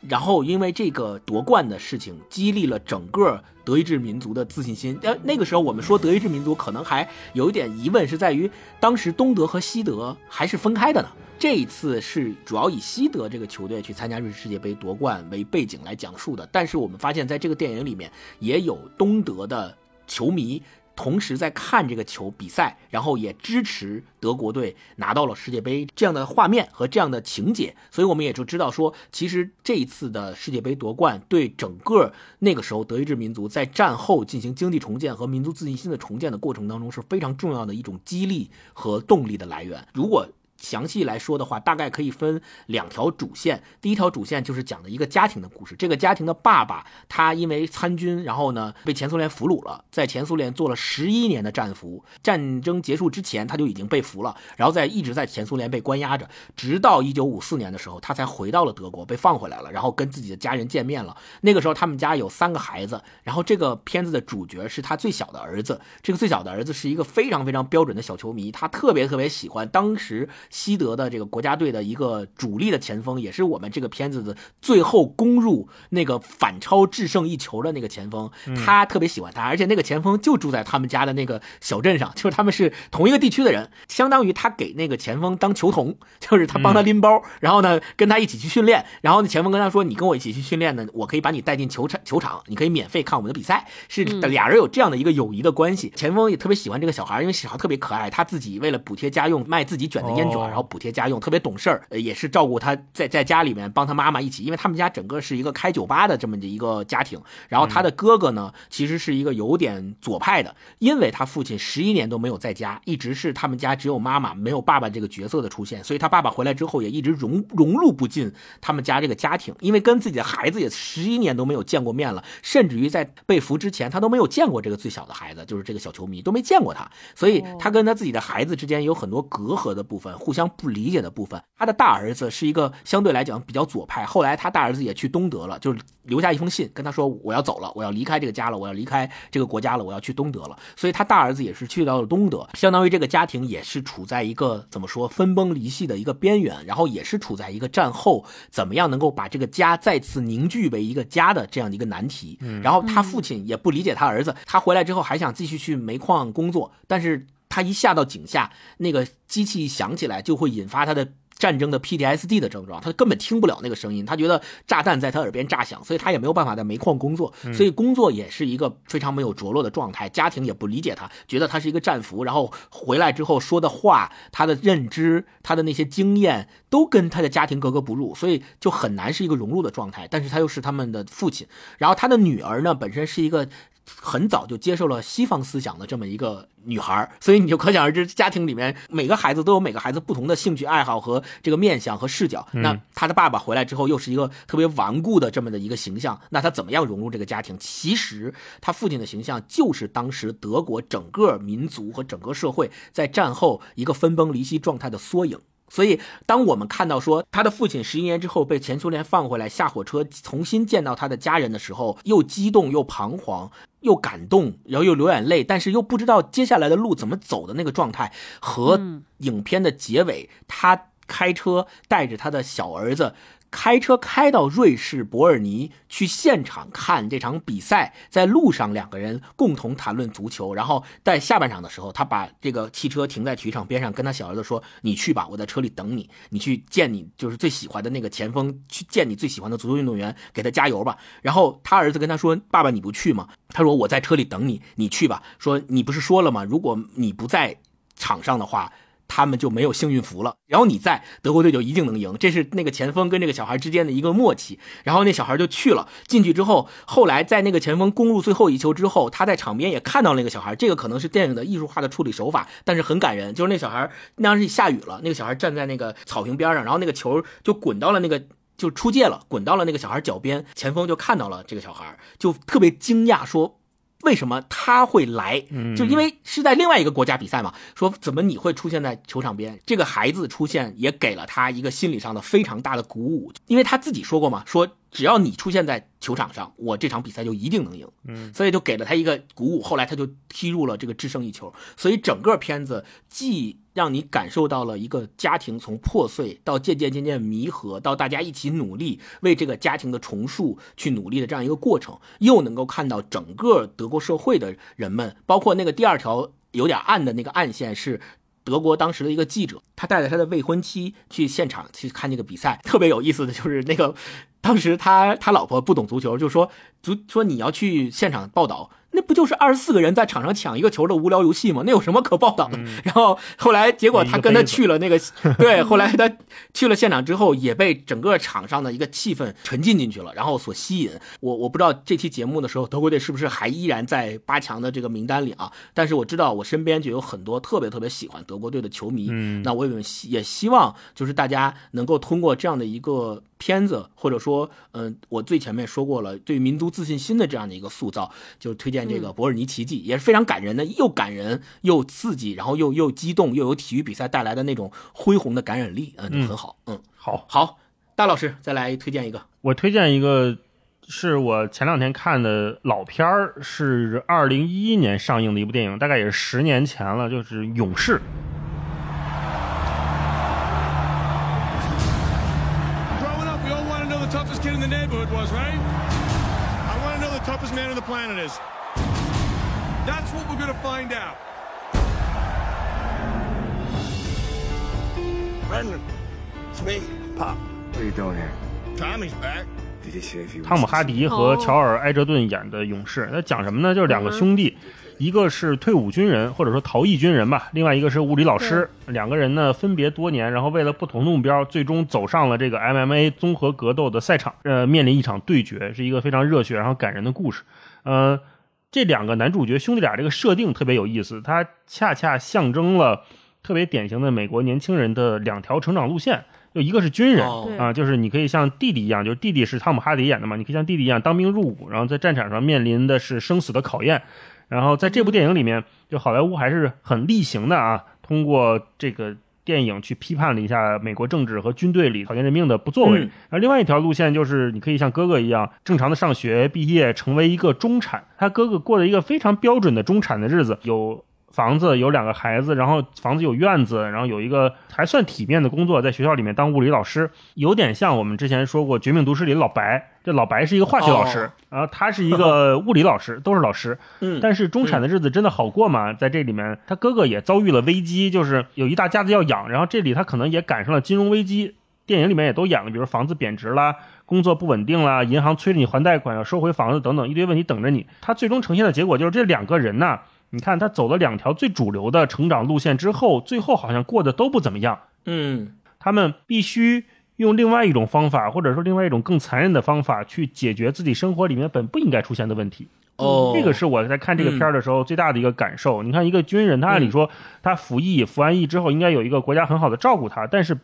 然后因为这个夺冠的事情，激励了整个德意志民族的自信心。呃，那个时候我们说德意志民族可能还有一点疑问，是在于当时东德和西德还是分开的呢。这一次是主要以西德这个球队去参加瑞士世界杯夺冠为背景来讲述的，但是我们发现在这个电影里面也有东德的球迷。同时在看这个球比赛，然后也支持德国队拿到了世界杯这样的画面和这样的情节，所以我们也就知道说，其实这一次的世界杯夺冠对整个那个时候德意志民族在战后进行经济重建和民族自信心的重建的过程当中是非常重要的一种激励和动力的来源。如果详细来说的话，大概可以分两条主线。第一条主线就是讲的一个家庭的故事。这个家庭的爸爸他因为参军，然后呢被前苏联俘虏了，在前苏联做了十一年的战俘。战争结束之前他就已经被俘了，然后在一直在前苏联被关押着，直到一九五四年的时候，他才回到了德国，被放回来了，然后跟自己的家人见面了。那个时候他们家有三个孩子，然后这个片子的主角是他最小的儿子。这个最小的儿子是一个非常非常标准的小球迷，他特别特别喜欢当时西德的这个国家队的一个主力的前锋，也是我们这个片子的最后攻入那个反超制胜一球的那个前锋。他特别喜欢他，而且那个前锋就住在他们家的那个小镇上，<laughs> 就是他们是同一个地区的人，相当于他给那个前锋当球童，<laughs> 就是他帮他拎包，然后呢跟他一起去训练，然后呢前锋跟他说：“你跟我一起去训练呢，我可以把你带进球场，球场你可以免费看我们的比赛。”是俩人有这样的一个友谊的关系。前锋也特别喜欢这个小孩，因为小孩特别可爱，他自己为了补贴家用卖自己卷的烟卷，然后补贴家用，特别懂事儿，也是照顾他在在家里面帮他妈妈一起，因为他们家整个是一个开酒吧的这么一个家庭。然后他的哥哥呢，其实是一个有点左派的，因为他父亲十一年都没有在家，一直是他们家只有妈妈没有爸爸这个角色的出现，所以他爸爸回来之后也一直融融入不进他们家这个家庭，因为跟自己的孩子也十一年都没有见过面了，甚至于在被俘之前他都没有见过这个最小的孩子，就是这个小球迷都没见过他，所以他跟他自己的孩子之间有很多隔阂的部分，互相不理解的部分。他的大儿子是一个相对来讲比较左派，后来他大儿子也去东德了，就是留下一封信跟他说我要走了，我要离开这个家了，我要离开这个国家了，我要去东德了。所以他大儿子也是去到了东德，相当于这个家庭也是处在一个怎么说分崩离析的一个边缘，然后也是处在一个战后怎么样能够把这个家再次凝聚为一个家的这样的一个难题。然后他父亲也不理解他儿子，他回来之后还想继续去煤矿工作，但是他一下到井下，那个机器一响起来就会引发他的。战争的 PTSD 的症状，他根本听不了那个声音，他觉得炸弹在他耳边炸响，所以他也没有办法在煤矿工作，所以工作也是一个非常没有着落的状态。家庭也不理解他，觉得他是一个战俘，然后回来之后说的话，他的认知，他的那些经验都跟他的家庭格格不入，所以就很难是一个融入的状态。但是他又是他们的父亲，然后他的女儿呢，本身是一个。很早就接受了西方思想的这么一个女孩，所以你就可想而知，家庭里面每个孩子都有每个孩子不同的兴趣爱好和这个面相和视角。那他的爸爸回来之后，又是一个特别顽固的这么的一个形象，那他怎么样融入这个家庭？其实他父亲的形象就是当时德国整个民族和整个社会在战后一个分崩离析状态的缩影。所以，当我们看到说他的父亲十一年之后被前苏联放回来，下火车重新见到他的家人的时候，又激动又彷徨。又感动，然后又流眼泪，但是又不知道接下来的路怎么走的那个状态，和影片的结尾，他开车带着他的小儿子。开车开到瑞士伯尔尼去现场看这场比赛，在路上两个人共同谈论足球，然后在下半场的时候，他把这个汽车停在体育场边上，跟他小儿子说：“你去吧，我在车里等你，你去见你就是最喜欢的那个前锋，去见你最喜欢的足球运动员，给他加油吧。”然后他儿子跟他说：“爸爸，你不去吗？”他说：“我在车里等你，你去吧。”说：“你不是说了吗？如果你不在场上的话。”他们就没有幸运符了，然后你在德国队就一定能赢，这是那个前锋跟这个小孩之间的一个默契。然后那小孩就去了，进去之后，后来在那个前锋攻入最后一球之后，他在场边也看到那个小孩，这个可能是电影的艺术化的处理手法，但是很感人。就是那小孩那是下雨了，那个小孩站在那个草坪边上，然后那个球就滚到了那个就出界了，滚到了那个小孩脚边，前锋就看到了这个小孩，就特别惊讶说。为什么他会来？就因为是在另外一个国家比赛嘛。说怎么你会出现在球场边？这个孩子出现也给了他一个心理上的非常大的鼓舞，因为他自己说过嘛，说。只要你出现在球场上，我这场比赛就一定能赢。嗯，所以就给了他一个鼓舞。后来他就踢入了这个制胜一球。所以整个片子既让你感受到了一个家庭从破碎到渐渐渐渐弥合，到大家一起努力为这个家庭的重塑去努力的这样一个过程，又能够看到整个德国社会的人们，包括那个第二条有点暗的那个暗线是。德国当时的一个记者，他带着他的未婚妻去现场去看那个比赛，特别有意思的就是那个，当时他他老婆不懂足球，就说足说你要去现场报道，那不就是二十四个人在场上抢一个球的无聊游戏吗？那有什么可报道的？然后后来结果他跟他去了那个，<laughs> 对，后来他去了现场之后，也被整个场上的一个气氛沉浸进去了，然后所吸引。我我不知道这期节目的时候，德国队是不是还依然在八强的这个名单里啊？但是我知道我身边就有很多特别特别喜欢德国队的球迷，嗯那我也希也希望就是大家能够通过这样的一个片子，或者说，嗯、我最前面说过了，对民族自信心的这样的一个塑造，就推荐这个《博尔尼奇迹》也是非常感人的，又感人又刺激，然后又又激动，又有体育比赛带来的那种恢宏的感染力，嗯，嗯很好，嗯，好，好，大老师再来推荐一个，我推荐一个，是我前两天看的老片儿，是二零一一年上映的一部电影，大概也是十年前了，就是《勇士》。That's what we're going to find out. Brendan, it's me, Pop. What are you doing here? Tommy's back. 汤姆哈迪和乔尔埃哲顿演的《勇士》，那讲什么呢？就是两个兄弟，一个是退伍军人或者说逃逸军人吧，另外一个是物理老师。两个人呢分别多年，然后为了不同的目标，最终走上了这个 MMA 综合格斗的赛场，呃，面临一场对决，是一个非常热血然后感人的故事。呃，这两个男主角兄弟俩这个设定特别有意思，它恰恰象征了特别典型的美国年轻人的两条成长路线。就一个是军人、哦啊，就是你可以像弟弟一样，就是弟弟是汤姆哈迪演的嘛，你可以像弟弟一样当兵入伍，然后在战场上面临的是生死的考验。然后在这部电影里面，就好莱坞还是很例行的啊，通过这个电影去批判了一下美国政治和军队里草菅人命的不作为。嗯而另外一条路线就是，你可以像哥哥一样正常的上学、毕业，成为一个中产。他哥哥过了一个非常标准的中产的日子，有房子，有两个孩子，然后房子有院子，然后有一个还算体面的工作，在学校里面当物理老师，有点像我们之前说过《绝命毒师》里的老白。这老白是一个化学老师，哦然后他是一个物理老师，都是老师。嗯，但是中产的日子真的好过吗？在这里面，他哥哥也遭遇了危机，就是有一大家子要养，然后这里他可能也赶上了金融危机。电影里面也都演了，比如房子贬值啦，工作不稳定啦，银行催着你还贷款，要收回房子等等一堆问题等着你。他最终呈现的结果就是这两个人呐，你看他走了两条最主流的成长路线之后，最后好像过得都不怎么样。嗯他们必须用另外一种方法，或者说另外一种更残忍的方法去解决自己生活里面本不应该出现的问题。哦，这个是我在看这个片儿的时候最大的一个感受。你看，一个军人，他按理说他服役、服完役之后，应该有一个国家很好的照顾他，但是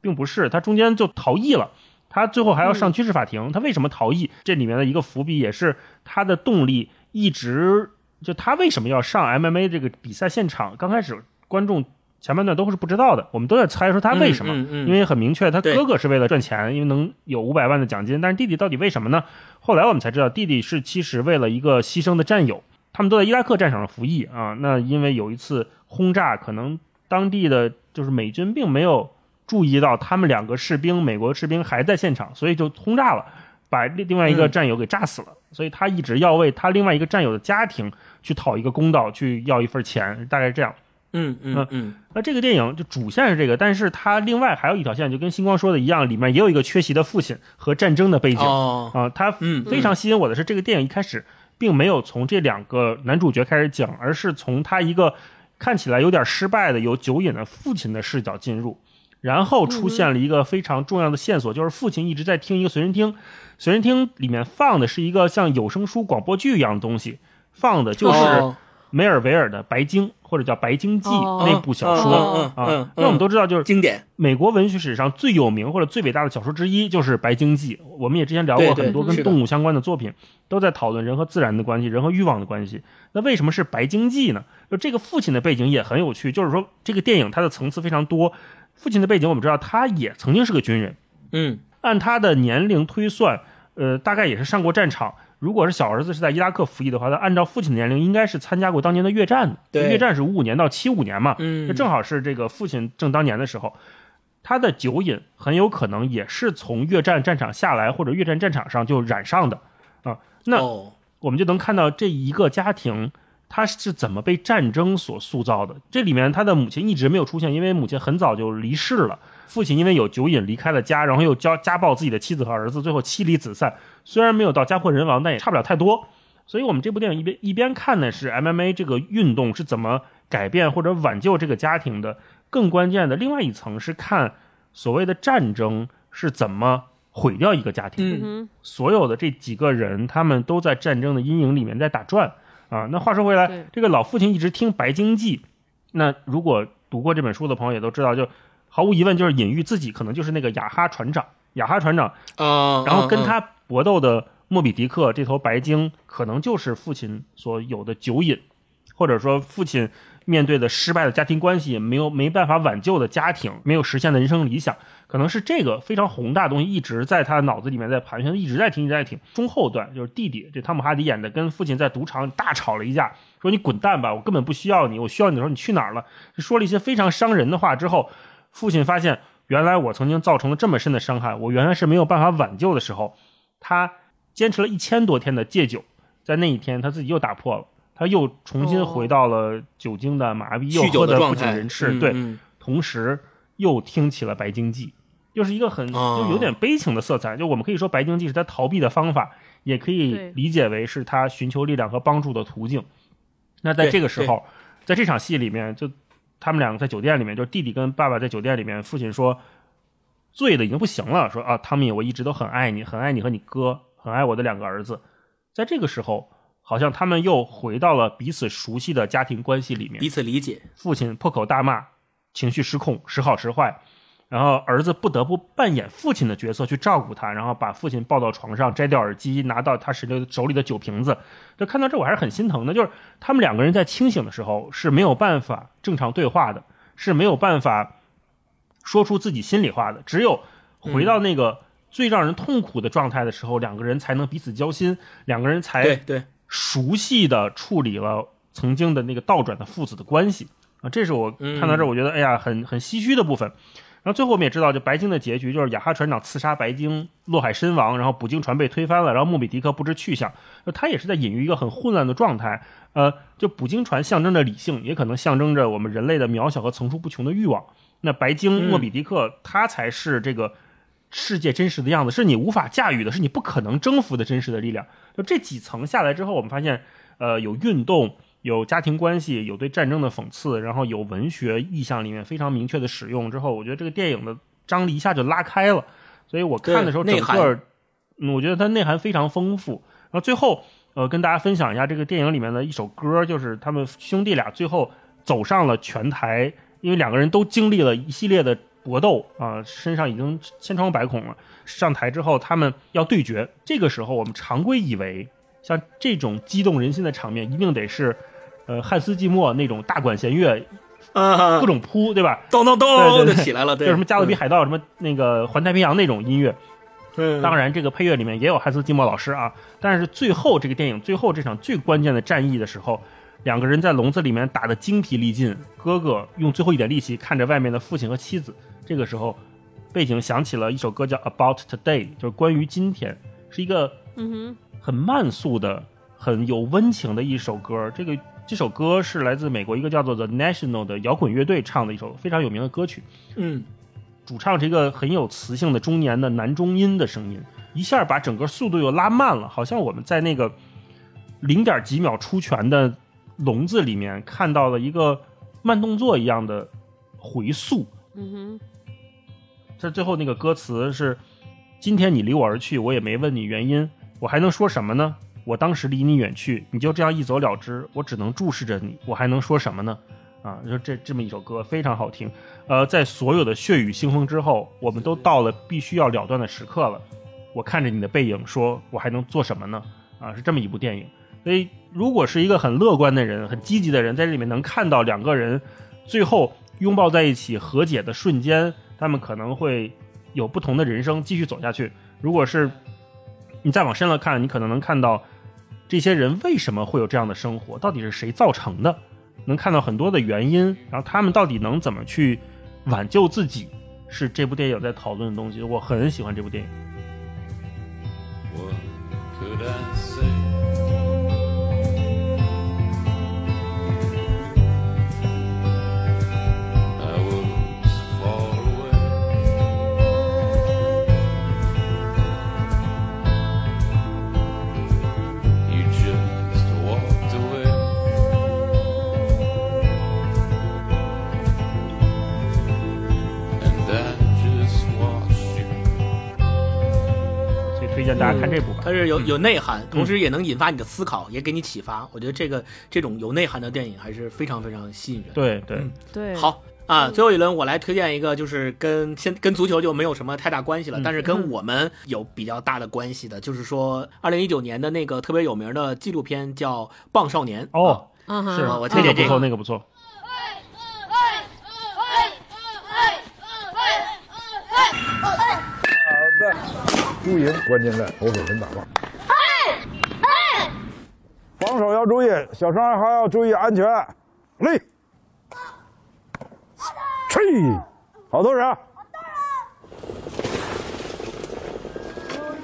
并不是，他中间就逃逸了。他最后还要上军事法庭，他为什么逃逸？这里面的一个伏笔也是他的动力一直就他为什么要上 MMA 这个比赛现场？刚开始观众前半段都是不知道的，我们都在猜说他为什么，嗯嗯嗯因为很明确，他哥哥是为了赚钱，因为能有五百万的奖金，但是弟弟到底为什么呢？后来我们才知道，弟弟是其实为了一个牺牲的战友，他们都在伊拉克战场上服役啊。那因为有一次轰炸，可能当地的就是美军并没有注意到他们两个士兵，美国士兵还在现场，所以就轰炸了，把另另外一个战友给炸死了。所以他一直要为他另外一个战友的家庭去讨一个公道，去要一份钱，大概是这样。嗯嗯嗯，那这个电影就主线是这个，但是它另外还有一条线，就跟星光说的一样，里面也有一个缺席的父亲和战争的背景啊、哦它嗯非常吸引我的是，这个电影一开始并没有从这两个男主角开始讲，而是从他一个看起来有点失败的有酒瘾的父亲的视角进入，然后出现了一个非常重要的线索，就是父亲一直在听一个随身听，随身听里面放的是一个像有声书广播剧一样的东西，放的就是哦梅尔维尔的《白鲸》或者叫《白鲸记》哦那部小说、啊。那我们都知道，就是经典美国文学史上最有名或者最伟大的小说之一就是《白鲸记》。我们也之前聊过很多跟动物相关的作品，都在讨论人和自然的关系，人和欲望的关系。那为什么是《白鲸记》呢？就这个父亲的背景也很有趣，就是说这个电影它的层次非常多。父亲的背景我们知道，他也曾经是个军人，嗯按他的年龄推算，呃，大概也是上过战场。如果是小儿子是在伊拉克服役的话，他按照父亲的年龄，应该是参加过当年的越战的。对越战是五五年到七五年嘛，嗯这正好是这个父亲正当年的时候。他的酒瘾很有可能也是从越战战场下来或者越战战场上就染上的啊。那哦我们就能看到这一个家庭他是怎么被战争所塑造的。这里面他的母亲一直没有出现，因为母亲很早就离世了。父亲因为有酒瘾离开了家，然后又家家暴自己的妻子和儿子，最后妻离子散。虽然没有到家破人亡，但也差不了太多。所以我们这部电影一边一边看的是 MMA 这个运动是怎么改变或者挽救这个家庭的，更关键的另外一层是看所谓的战争是怎么毁掉一个家庭。嗯所有的这几个人，他们都在战争的阴影里面在打转啊。那话说回来，这个老父亲一直听白鲸记，那如果读过这本书的朋友也都知道，就毫无疑问就是隐喻自己可能就是那个雅哈船长，雅哈船长，啊，嗯然后跟他搏斗的莫比迪克这头白鲸，可能就是父亲所有的酒瘾，或者说父亲面对的失败的家庭关系，没有没办法挽救的家庭，没有实现的人生理想，可能是这个非常宏大的东西一直在他的脑子里面在盘旋，一直在听，一直在听。中后段就是弟弟，这汤姆哈迪演的，跟父亲在赌场大吵了一架，说你滚蛋吧，我根本不需要你，我需要你的时候你去哪儿了？说了一些非常伤人的话之后，父亲发现原来我曾经造成了这么深的伤害，我原来是没有办法挽救的时候，他坚持了一千多天的戒酒，在那一天他自己又打破了，他又重新回到了酒精的麻痹，又喝得不的状态省人事，对，同时又听起了《白鲸记》，又是一个很哦就有点悲情的色彩。就我们可以说，《白鲸记》是他逃避的方法，也可以理解为是他寻求力量和帮助的途径。那在这个时候，在这场戏里面，就他们两个在酒店里面，就是弟弟跟爸爸在酒店里面，父亲说醉的已经不行了，说啊，汤米，我一直都很爱你，很爱你和你哥，很爱我的两个儿子。在这个时候，好像他们又回到了彼此熟悉的家庭关系里面，彼此理解。父亲破口大骂，情绪失控，时好时坏，然后儿子不得不扮演父亲的角色去照顾他，然后把父亲抱到床上，摘掉耳机，拿到他手里手里的酒瓶子。就看到这，我还是很心疼的。就是他们两个人在清醒的时候是没有办法正常对话的，是没有办法说出自己心里话的。只有回到那个最让人痛苦的状态的时候，两个人才能彼此交心，两个人才对对熟悉的处理了曾经的那个倒转的父子的关系啊，这是我看到这儿我觉得、哎呀很很唏嘘的部分。然后最后我们也知道，就白鲸的结局就是雅哈船长刺杀白鲸，落海身亡，然后捕鲸船被推翻了，然后莫比迪克不知去向。就他也是在隐喻一个很混乱的状态。呃，就捕鲸船象征着理性，也可能象征着我们人类的渺小和层出不穷的欲望。那白鲸嗯莫比迪克，他才是这个世界真实的样子，是你无法驾驭的，是你不可能征服的真实的力量。就这几层下来之后，我们发现，呃，有运动，有家庭关系，有对战争的讽刺，然后有文学意象里面非常明确的使用之后，我觉得这个电影的张力一下就拉开了。所以我看的时候，整个，嗯，我觉得它内涵非常丰富。然后最后，呃，跟大家分享一下这个电影里面的一首歌，就是他们兄弟俩最后走上了拳台，因为两个人都经历了一系列的搏斗啊、身上已经千疮百孔了。上台之后，他们要对决。这个时候，我们常规以为，像这种激动人心的场面，一定得是，呃，汉斯季默那种大管弦乐，啊各种扑，对吧？咚咚咚对对对就起来了，<laughs> 对，就什么加勒比嗯海盗、什么那个环太平洋那种音乐。嗯当然，这个配乐里面也有汉斯季默老师啊。但是最后这个电影最后这场最关键的战役的时候，两个人在笼子里面打得精疲力尽，哥哥用最后一点力气看着外面的父亲和妻子。这个时候，背景响起了一首歌叫《About Today》，就是关于今天，是一个嗯很慢速的、很有温情的一首歌。这个这首歌是来自美国一个叫做 The National 的摇滚乐队唱的一首非常有名的歌曲。嗯，主唱是一个很有磁性的中年的男中音的声音，一下把整个速度又拉慢了，好像我们在那个零点几秒出拳的笼子里面看到了一个慢动作一样的回溯。嗯哼，这最后那个歌词是：“今天你离我而去，我也没问你原因，我还能说什么呢？我当时离你远去，你就这样一走了之，我只能注视着你，我还能说什么呢？”啊，就这这么一首歌非常好听。呃，在所有的血雨腥风之后，我们都到了必须要了断的时刻了。我看着你的背影，说我还能做什么呢？啊，是这么一部电影。所以，如果是一个很乐观的人、很积极的人，在这里面能看到两个人最后拥抱在一起、和解的瞬间，他们可能会有不同的人生继续走下去。如果是你再往深了看，你可能能看到这些人为什么会有这样的生活，到底是谁造成的，能看到很多的原因，然后他们到底能怎么去挽救自己，是这部电影在讨论的东西。我很喜欢这部电影。荐大家看这部吧。它是有有内涵，同时也能引发你的思考，也给你启发。我觉得这个这种有内涵的电影还是非常非常吸引人。对对嗯对，好啊，最后一轮我来推荐一个，就是跟先跟足球就没有什么太大关系了，嗯但是跟我们有比较大的关系的，就是说二零一九年的那个特别有名的纪录片叫《棒少年》哦，嗯哼是我推荐这个那个不错，那个不错。输赢关键在投手跟打棒。防守要注意，小伤还要注意安全。立，去，好多人啊！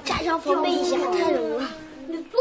家长防备一下，太冷了。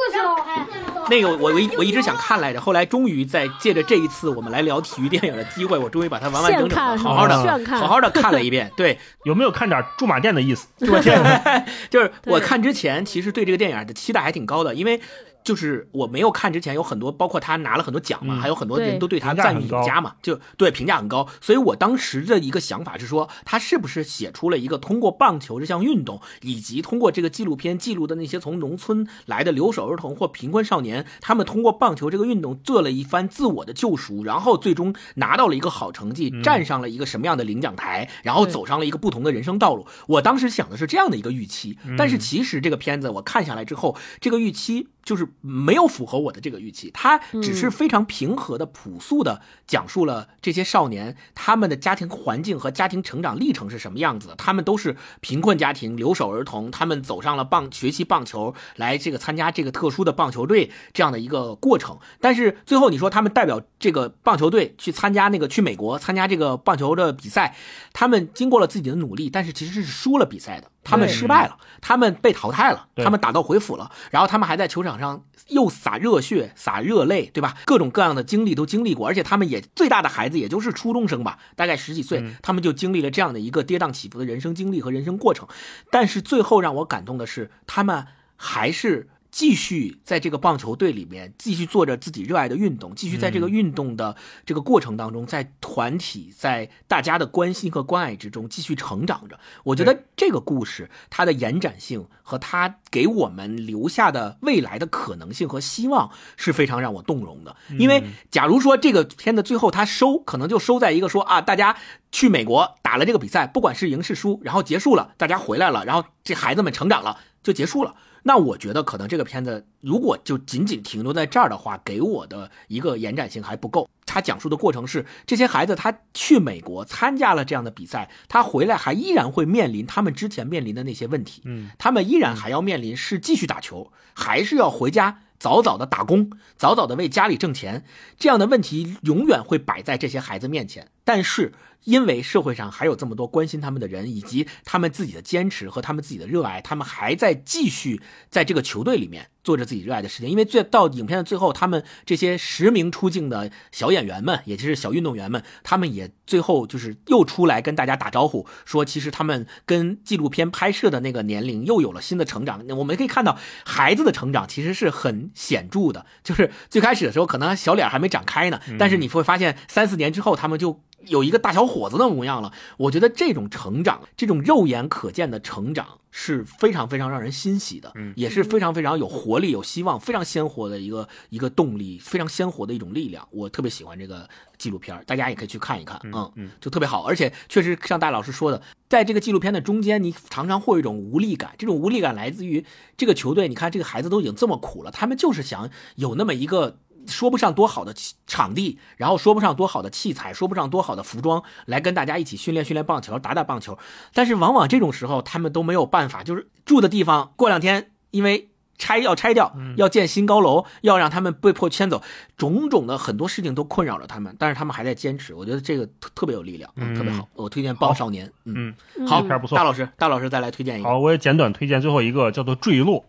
你坐下还。那个我我一我一直想看来着，后来终于在借着这一次我们来聊体育电影的机会，我终于把它完完整整的好好的好好的看了一遍。对，有没有看点驻马店的意思？驻马店，就是我看之前其实对这个电影的期待还挺高的，因为。就是我没有看之前，有很多包括他拿了很多奖嘛，嗯还有很多人都对他赞誉有加嘛，就对评价很高。所以我当时的一个想法是说，他是不是写出了一个通过棒球这项运动，以及通过这个纪录片记录的那些从农村来的留守儿童或贫困少年，他们通过棒球这个运动做了一番自我的救赎，然后最终拿到了一个好成绩，站上了一个什么样的领奖台，然后走上了一个不同的人生道路。我当时想的是这样的一个预期，但是其实这个片子我看下来之后，这个预期就是没有符合我的这个预期，他只是非常平和的、朴素的讲述了这些少年他们的家庭环境和家庭成长历程是什么样子的。他们都是贫困家庭、留守儿童，他们走上了棒学习棒球，来这个参加这个特殊的棒球队这样的一个过程。但是最后你说他们代表这个棒球队去参加那个去美国参加这个棒球的比赛，他们经过了自己的努力，但是其实是输了比赛的。他们失败了，他们被淘汰了，他们打道回府了，然后他们还在球场上又洒热血、洒热泪，对吧？各种各样的经历都经历过，而且他们也最大的孩子也就是初中生吧，大概十几岁，他们就经历了这样的一个跌宕起伏的人生经历和人生过程。但是最后让我感动的是，他们还是。继续在这个棒球队里面继续做着自己热爱的运动，继续在这个运动的这个过程当中，在团体在大家的关心和关爱之中继续成长着。我觉得这个故事它的延展性和它给我们留下的未来的可能性和希望是非常让我动容的。因为假如说这个片子最后它收，可能就收在一个说啊，大家去美国打了这个比赛，不管是赢是输，然后结束了，大家回来了，然后这孩子们成长了，就结束了。那我觉得可能这个片子如果就仅仅停留在这儿的话，给我的一个延展性还不够。他讲述的过程是，这些孩子他去美国参加了这样的比赛，他回来还依然会面临他们之前面临的那些问题，嗯，他们依然还要面临是继续打球，还是要回家早早的打工，早早的为家里挣钱，这样的问题永远会摆在这些孩子面前。但是因为社会上还有这么多关心他们的人，以及他们自己的坚持和他们自己的热爱，他们还在继续在这个球队里面做着自己热爱的事情。因为最到影片的最后，他们这些实名出镜的小演员们，也就是小运动员们，他们也最后就是又出来跟大家打招呼，说其实他们跟纪录片拍摄的那个年龄又有了新的成长。我们可以看到孩子的成长其实是很显著的，就是最开始的时候可能小脸还没长开呢，但是你会发现三四年之后他们就。有一个大小伙子的模样了，我觉得这种成长，这种肉眼可见的成长是非常非常让人欣喜的，嗯也是非常非常有活力、有希望、非常鲜活的一个一个动力，非常鲜活的一种力量。我特别喜欢这个纪录片，大家也可以去看一看，嗯嗯，就特别好。而且确实像戴老师说的，在这个纪录片的中间，你常常会有一种无力感，这种无力感来自于这个球队。你看这个孩子都已经这么苦了，他们就是想有那么一个。说不上多好的场地，然后说不上多好的器材，说不上多好的服装，来跟大家一起训练训练棒球，打打棒球。但是往往这种时候，他们都没有办法，就是住的地方过两天因为拆要拆掉，要建新高楼，要让他们被迫迁走，种种的很多事情都困扰着他们，但是他们还在坚持。我觉得这个特特别有力量，嗯，特别好。我推荐《棒少年》，嗯，好，片不错。大老师，大老师再来推荐一个。好，我也简短推荐最后一个，叫做《坠落》。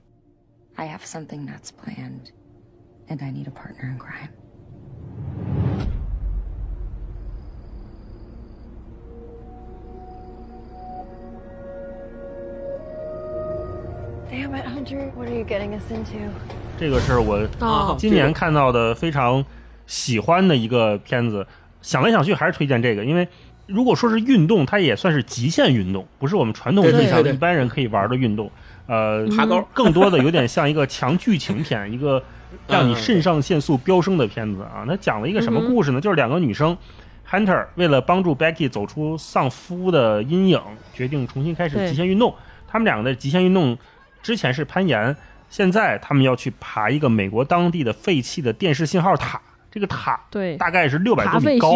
I have something that's planned, and I need a partner in crime. Damn it, Hunter! What are you getting us into? 这个是我哦今年看到的非常喜欢的一个片子。想来想去，还是推荐这个，因为如果说是运动，它也算是极限运动，不是我们传统意义上一般人可以玩的运动。呃，爬高更多的有点像一个强剧情片，一个让你肾上腺素飙升的片子啊。那讲了一个什么故事呢？就是两个女生，Hunter 为了帮助 Becky 走出丧夫的阴影，决定重新开始极限运动。他们两个的极限运动之前是攀岩，现在他们要去爬一个美国当地的废弃的电视信号塔。这个塔对大概是六百爬多米高，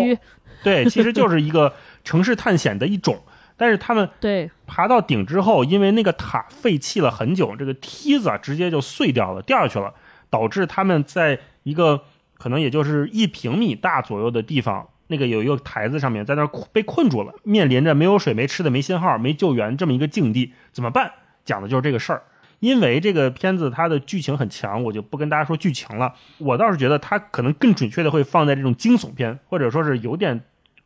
对，其实就是一个城市探险的一种。但是他们对爬到顶之后，因为那个塔废弃了很久，这个梯子啊直接就碎掉了，掉下去了，导致他们在一个可能也就是一平米大左右的地方，那个有一个台子上面，在那儿被困住了，面临着没有水、没吃的、没信号、没救援这么一个境地，怎么办？讲的就是这个事儿。因为这个片子它的剧情很强，我就不跟大家说剧情了。我倒是觉得它可能更准确的会放在这种惊悚片，或者说是有点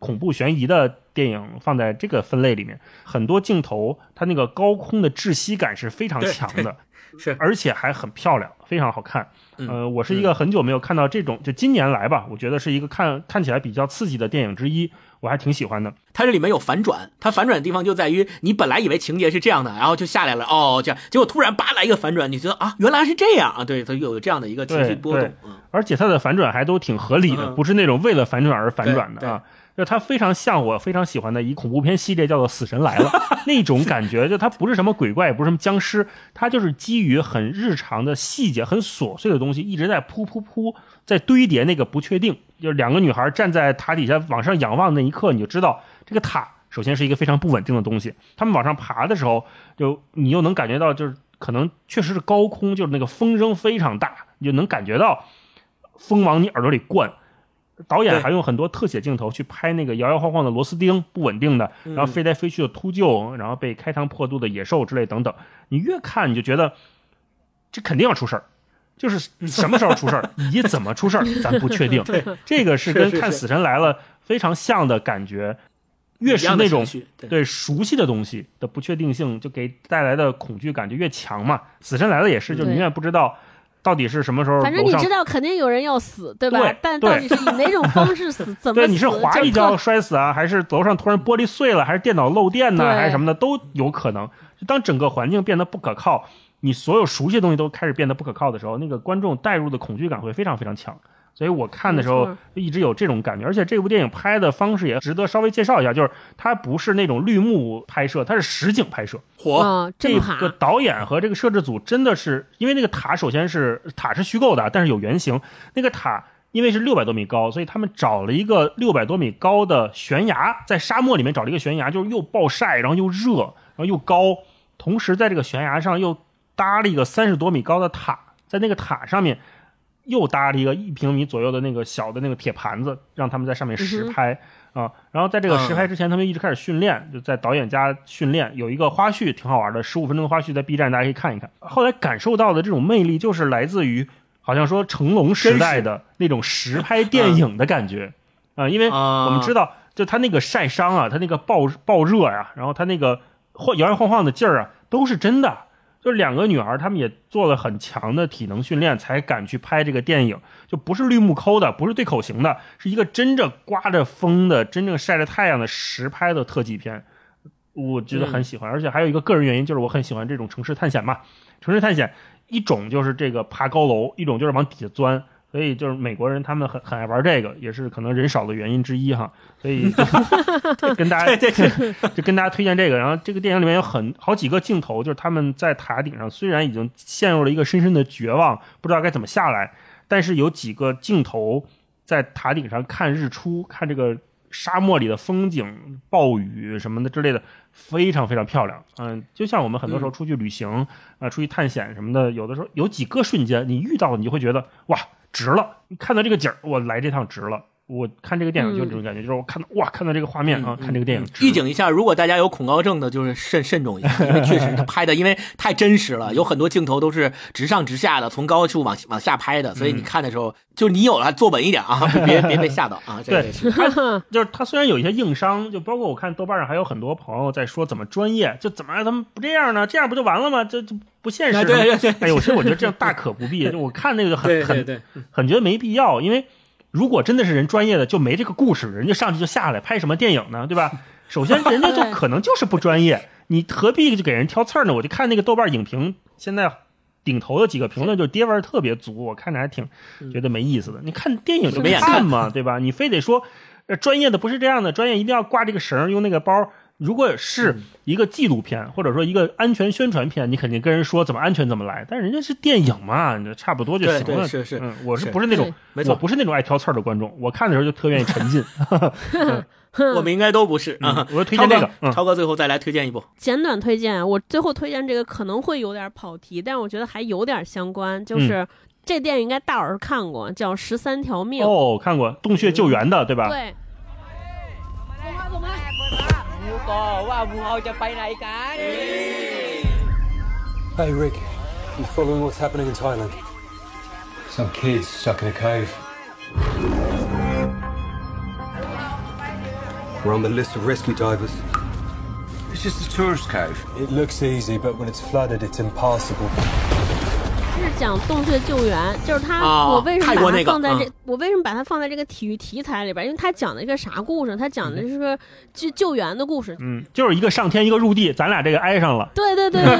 恐怖悬疑的电影放在这个分类里面。很多镜头它那个高空的窒息感是非常强的，是而且还很漂亮，非常好看。嗯呃，我是一个很久没有看到这种，就今年来吧，我觉得是一个看看起来比较刺激的电影之一，我还挺喜欢的。它这里面有反转，它反转的地方就在于你本来以为情节是这样的，然后就下来了，哦，这样，结果突然叭来一个反转，你觉得啊，原来是这样啊，对，它有这样的一个情绪波动对，而且它的反转还都挺合理的，嗯不是那种为了反转而反转的啊。就它非常像我非常喜欢的一恐怖片系列，叫做《死神来了 <laughs>》那种感觉。就它不是什么鬼怪，也不是什么僵尸，它就是基于很日常的细节、很琐碎的东西，一直在扑扑扑，在堆叠那个不确定。就是两个女孩站在塔底下往上仰望那一刻，你就知道这个塔首先是一个非常不稳定的东西。他们往上爬的时候，就你又能感觉到，就是可能确实是高空，就是那个风声非常大，你就能感觉到风往你耳朵里灌。导演还用很多特写镜头去拍那个摇摇晃晃的螺丝钉，不稳定的，嗯然后飞来飞去的秃鹫，然后被开膛破肚的野兽之类等等。你越看你就觉得这肯定要出事儿，就是什么时候出事儿以及怎么出事儿，<laughs> 咱不确定。对这个是跟看《死神来了》非常像的感觉。越是那种对对熟悉的东西的不确定性，就给带来的恐惧感就越强嘛。《死神来了》也是，就对永远不知道到底是什么时候。反正你知道肯定有人要死，对吧？对但到底是以哪种方式死，<laughs> 怎么对，你是滑一就跤 <laughs> 摔死啊，还是楼上突然玻璃碎了，还是电脑漏电呢，对还是什么的，都有可能。就当整个环境变得不可靠，你所有熟悉的东西都开始变得不可靠的时候，那个观众带入的恐惧感会非常非常强。所以我看的时候一直有这种感觉，而且这部电影拍的方式也值得稍微介绍一下，就是它不是那种绿幕拍摄，它是实景拍摄。火啊，这个导演和这个摄制组真的是，因为那个塔首先是塔是虚构的，但是有原型。那个塔因为是六百多米高，所以他们找了一个六百多米高的悬崖，在沙漠里面找了一个悬崖，就是又暴晒，然后又热，然后又高，同时在这个悬崖上又搭了一个三十多米高的塔，在那个塔上面又搭了一个一平米左右的那个小的那个铁盘子，让他们在上面实拍。啊，然后在这个实拍之前，他们一直开始训练，就在导演家训练。有一个花絮挺好玩的，十五分钟的花絮在 B 站，大家可以看一看。后来感受到的这种魅力，就是来自于好像说成龙时代的那种实拍电影的感觉啊、因为我们知道，就他那个晒伤啊，他那个爆爆热呀、然后他那个晃摇摇晃晃的劲儿啊，都是真的。就是两个女孩，她们也做了很强的体能训练，才敢去拍这个电影。就不是绿幕抠的，不是对口型的，是一个真正刮着风的、真正晒着太阳的实拍的特技片。我觉得很喜欢，而且还有一个个人原因，就是我很喜欢这种城市探险嘛。城市探险一种就是这个爬高楼，一种就是往底下钻。所以就是美国人他们很很爱玩这个，也是可能人少的原因之一哈。所以就 <laughs> 跟大家 <laughs> 就跟大家推荐这个。然后这个电影里面有很好几个镜头，就是他们在塔顶上，虽然已经陷入了一个深深的绝望，不知道该怎么下来，但是有几个镜头在塔顶上看日出，看这个沙漠里的风景、暴雨什么的之类的，非常非常漂亮。嗯，就像我们很多时候出去旅行啊、出去探险什么的，有的时候有几个瞬间你遇到了，你就会觉得哇，值了！你看到这个景儿，我来这趟值了。我看这个电影就这种感觉，就是我看到哇，看到这个画面啊，看这个电影预警一下，如果大家有恐高症的，就是慎慎重一下，因为确实他拍的，因为太真实了，有很多镜头都是直上直下的，从高处往往下拍的，所以你看的时候，就你有了坐稳一点啊，<laughs> 别别被吓到啊。这个对，他 <laughs> 就是他虽然有一些硬伤，就包括我看豆瓣上还有很多朋友在说怎么专业，就怎么他们不这样呢？这样不就完了吗？这这不现实。哎对对对哎呦，其实我觉得这样大可不必。就我看那个就很很很觉得没必要，因为如果真的是人专业的，就没这个故事，人家上去就下来，拍什么电影呢？对吧？<laughs> 首先，<laughs> 人家就可能就是不专业，你何必就给人挑刺儿呢？我就看那个豆瓣影评，现在顶头的几个评论就是爹味儿特别足，我看着还挺觉得没意思的。你看电影就没眼看看嘛，对吧？你非得说，呃，专业的不是这样的，专业一定要挂这个绳儿，用那个包。如果是一个纪录片，或者说一个安全宣传片，你肯定跟人说怎么安全怎么来。但是人家是电影嘛，你差不多就行了。对对是是嗯，我是是不是那种对没错我不是那种爱挑刺儿的观众，我看的时候就特愿意沉浸。<laughs> <laughs> 我们应该都不是啊。我推荐这个超哥嗯超哥最后再来推荐一部。简短推荐，我最后推荐这个可能会有点跑题，但是我觉得还有点相关，就是、嗯这电影应该大老师看过，叫《十三条命》。哦，看过洞穴救援的，对吧？对，Hey Rick, you following what's happening in Thailand? Some kids stuck in a cave. We're on the list of rescue divers. It's just a tourist cave. It looks easy, but when it's flooded, it's impassable. 是讲洞穴救援，就是他，啊我为什么把它放在这？嗯我为什么把它放在这个体育题材里边？因为他讲的一个啥故事？他讲的是个救救援的故事。嗯，就是一个上天，一个入地，咱俩这个挨上了。对对对对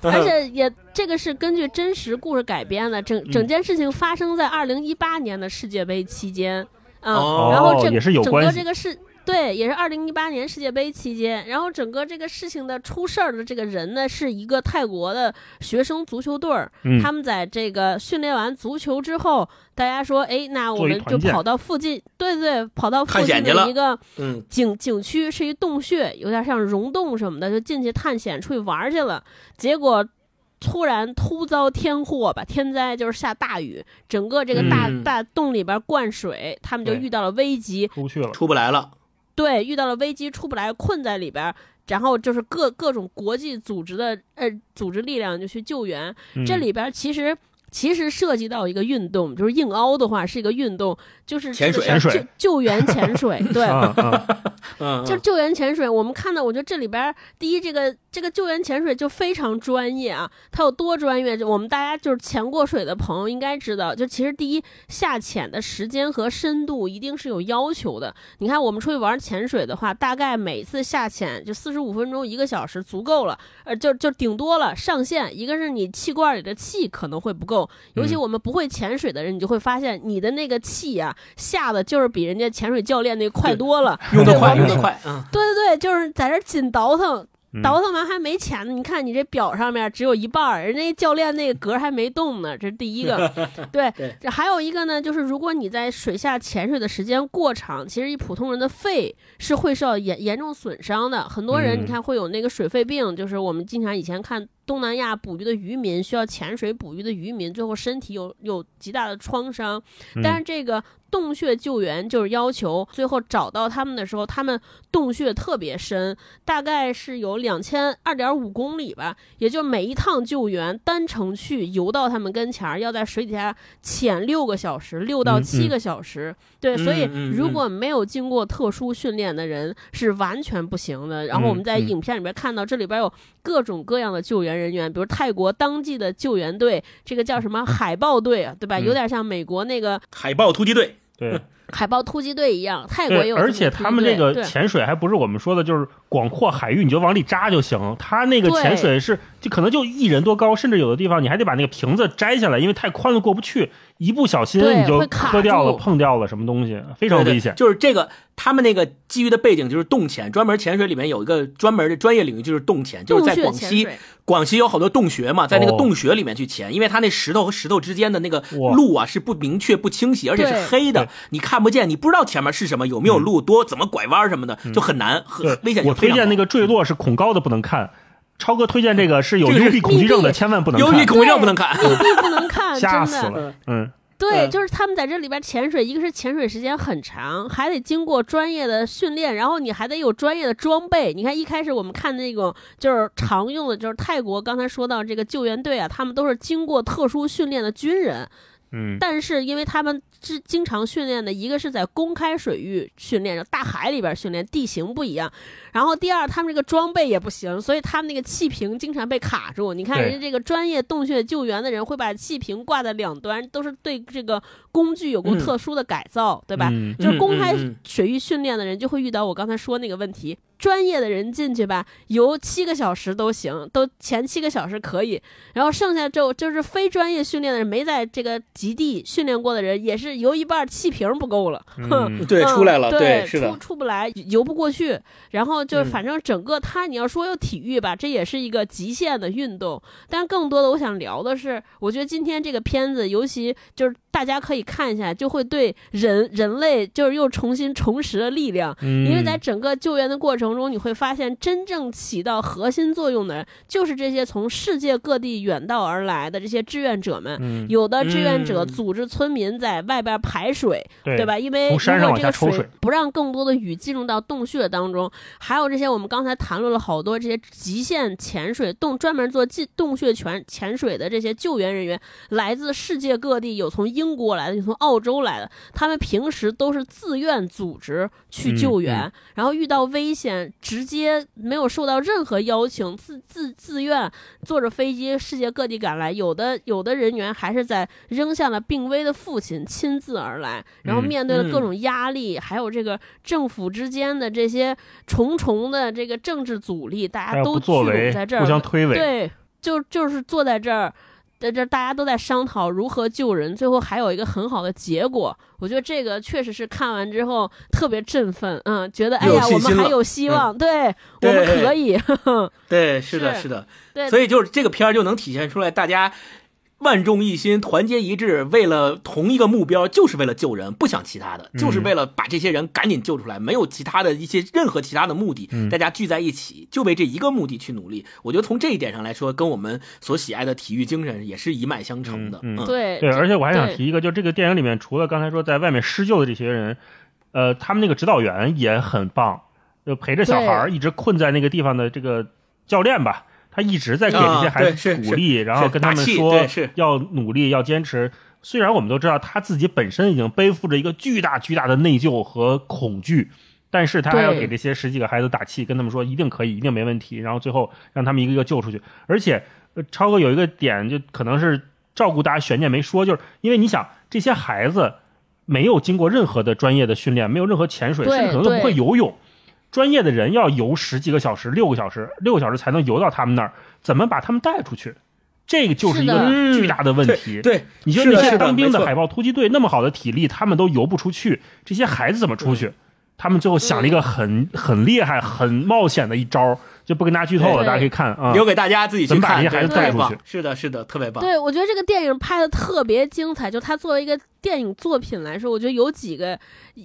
对，而且也这个是根据真实故事改编的，整嗯整件事情发生在二零一八年的世界杯期间，嗯，哦然后这也是有整关系个这个是。对，也是二零一八年世界杯期间，然后整个这个事情的出事儿的这个人呢，是一个泰国的学生足球队儿，嗯他们在这个训练完足球之后，大家说，哎，那我们就跑到附近，对对，跑到附近的一个嗯景景区是一洞穴，有点像溶洞什么的，就进去探险出去玩去了。结果突然突遭天祸吧，天灾就是下大雨，整个这个大、嗯大洞里边灌水，他们就遇到了危机，出不去了。出不来了。对，遇到了危机出不来，困在里边儿。然后就是各各种国际组织的呃组织力量就去救援，这嗯里边儿其实其实涉及到一个运动，就是硬凹的话是一个运动，就是潜水潜水救救援潜水，<laughs> 对，<laughs> 就是救援潜水，我们看到，我觉得这里边儿第一，这个这个救援潜水就非常专业啊，它有多专业？就我们大家就是潜过水的朋友应该知道，就其实第一下潜的时间和深度一定是有要求的。你看我们出去玩潜水的话，大概每次下潜就四十五分钟、一个小时足够了，呃，就就顶多了上限。一个是你气罐里的气可能会不够，尤其嗯我们不会潜水的人，你就会发现你的那个气呀、下的就是比人家潜水教练那快多了，用得快，对我们用得快，嗯，对对对，就是在这紧倒腾，嗯倒腾完还没钱呢。你看你这表上面只有一半儿，人家教练那个格儿还没动呢，这是第一个。<laughs> 对，这还有一个呢，就是如果你在水下潜水的时间过长，其实一普通人的肺是会受到严严重损伤的。很多人嗯你看会有那个水肺病，就是我们经常以前看东南亚捕鱼的渔民需要潜水捕鱼的渔民，最后身体有有极大的创伤。但是这个洞穴救援就是要求最后找到他们的时候，他们洞穴特别深，大概是有两千二点五公里吧，也就每一趟救援单程去游到他们跟前儿，要在水底下潜六个小时，六到七个小时。对，所以如果没有经过特殊训练的人是完全不行的。然后我们在影片里面看到，这里边有各种各样的救援人员，比如泰国当地的救援队，这个叫什么海豹队啊，对吧？嗯有点像美国那个海豹突击队，对海豹突击队一样，泰国也，有。而且他们这个潜水还不是我们说的，就是广阔海域你就往里扎就行。他那个潜水是就可能就一人多高，甚至有的地方你还得把那个瓶子摘下来，因为太宽了过不去，一不小心你就磕掉了、碰掉了什么东西，非常对对危险。就是这个，他们那个基于的背景就是洞潜，专门潜水里面有一个专门的专业领域就是洞潜，就是在广西，广西有好多洞穴嘛，在那个哦。洞穴里面去潜，因为它那石头和石头之间的那个路啊是不明确、不清晰，而且是黑的，你看不见，你不知道前面是什么，有没有路，多怎么拐弯什么的，就很难，很危险我推荐那个坠落是恐高的不能看，超哥推荐这个是有幽闭恐惧症的 <laughs> 千万不能看，幽闭恐惧症不能看，<laughs> 不能看，吓。死了。嗯，对，嗯就是他们在这里边潜水，一个是潜水时间很长，还得经过专业的训练，然后你还得有专业的装备。你看一开始我们看那种就是常用的，就是泰国刚才说到这个救援队啊，他们都是经过特殊训练的军人，嗯，但是因为他们是经常训练的，一个是在公开水域训练，大海里边训练，地形不一样。然后第二，他们这个装备也不行，所以他们那个气瓶经常被卡住。你看人家这个专业洞穴救援的人会把气瓶挂在两端，都是对这个工具有过嗯特殊的改造，对吧？嗯就是公开水域训练的人就会遇到我刚才说那个问题。专业的人进去吧，游七个小时都行，都前七个小时可以，然后剩下就就是非专业训练的人，没在这个极地训练过的人，也是游一半气瓶不够了，哼，对，出来了，对，是的出，出不来，游不过去。然后就嗯反正整个他，你要说有体育吧，这也是一个极限的运动。但更多的我想聊的是，我觉得今天这个片子，尤其就是大家可以看一下，就会对人人类就是又重新重拾了力量。嗯因为在整个救援的过程中，你会发现真正起到核心作用的人，就是这些从世界各地远道而来的这些志愿者们。嗯有的志愿者嗯组织村民在外边排水，对吧？因为如果这个水不让更多的雨进入到洞穴当中，还有这些我们刚才谈论了好多这些极限潜水洞专门做进洞穴潜潜水的这些救援人员，来自世界各地，有从英国来的，有从澳洲来的，他们平时都是自愿组织去救援，然后遇到危险直接没有受到任何邀请，自自自愿坐着飞机世界各地赶来，有的有的人员还是在扔下了病危的父亲亲自而来，然后嗯面对了各种压力，还有这个政府之间的这些重重的这个政治阻力，大家都聚拢在这儿，互相推诿。对，就就是坐在这儿。在这大家都在商讨如何救人，最后还有一个很好的结果。我觉得这个确实是看完之后特别振奋，嗯，觉得哎呀，我们还有希望，对我们可以。<laughs> <laughs> 对，是的，是是的，对所以就是这个片儿就能体现出来，大家万众一心、团结一致，为了同一个目标，就是为了救人，不想其他的，嗯。就是为了把这些人赶紧救出来，没有其他的一些任何其他的目的，嗯。大家聚在一起，就为这一个目的去努力。我觉得从这一点上来说，跟我们所喜爱的体育精神也是一脉相承的。嗯嗯。对对，而且我还想提一个，就这个电影里面，除了刚才说在外面施救的这些人，呃，他们那个指导员也很棒，就陪着小孩儿一直困在那个地方的这个教练吧，他一直在给这些啊孩子鼓励，是然后跟他们说要努力，要坚持。虽然我们都知道他自己本身已经背负着一个巨大巨大的内疚和恐惧，但是他还要给这些十几个孩子打气，跟他们说一定可以，一定没问题，然后最后让他们一个一个救出去。而且，呃超哥有一个点，就可能是照顾大家悬念没说，就是因为你想这些孩子没有经过任何的专业的训练，没有任何潜水，甚至可能都不会游泳。专业的人要游十几个小时、六个小时、六个小时才能游到他们那儿，怎么把他们带出去？这个就是一个巨大的问题。嗯对，你说那些当兵的海豹突击队那么好的体力，他们都游不出去，这些孩子怎么出去？他们最后想了一个很、很厉害、很冒险的一招，就不跟大家剧透了，大家可以看啊。留给大家自己去看，怎么把这些孩子对特别棒带出去？是的，是的，特别棒。对，我觉得这个电影拍的特别精彩。就它作为一个电影作品来说，我觉得有几个，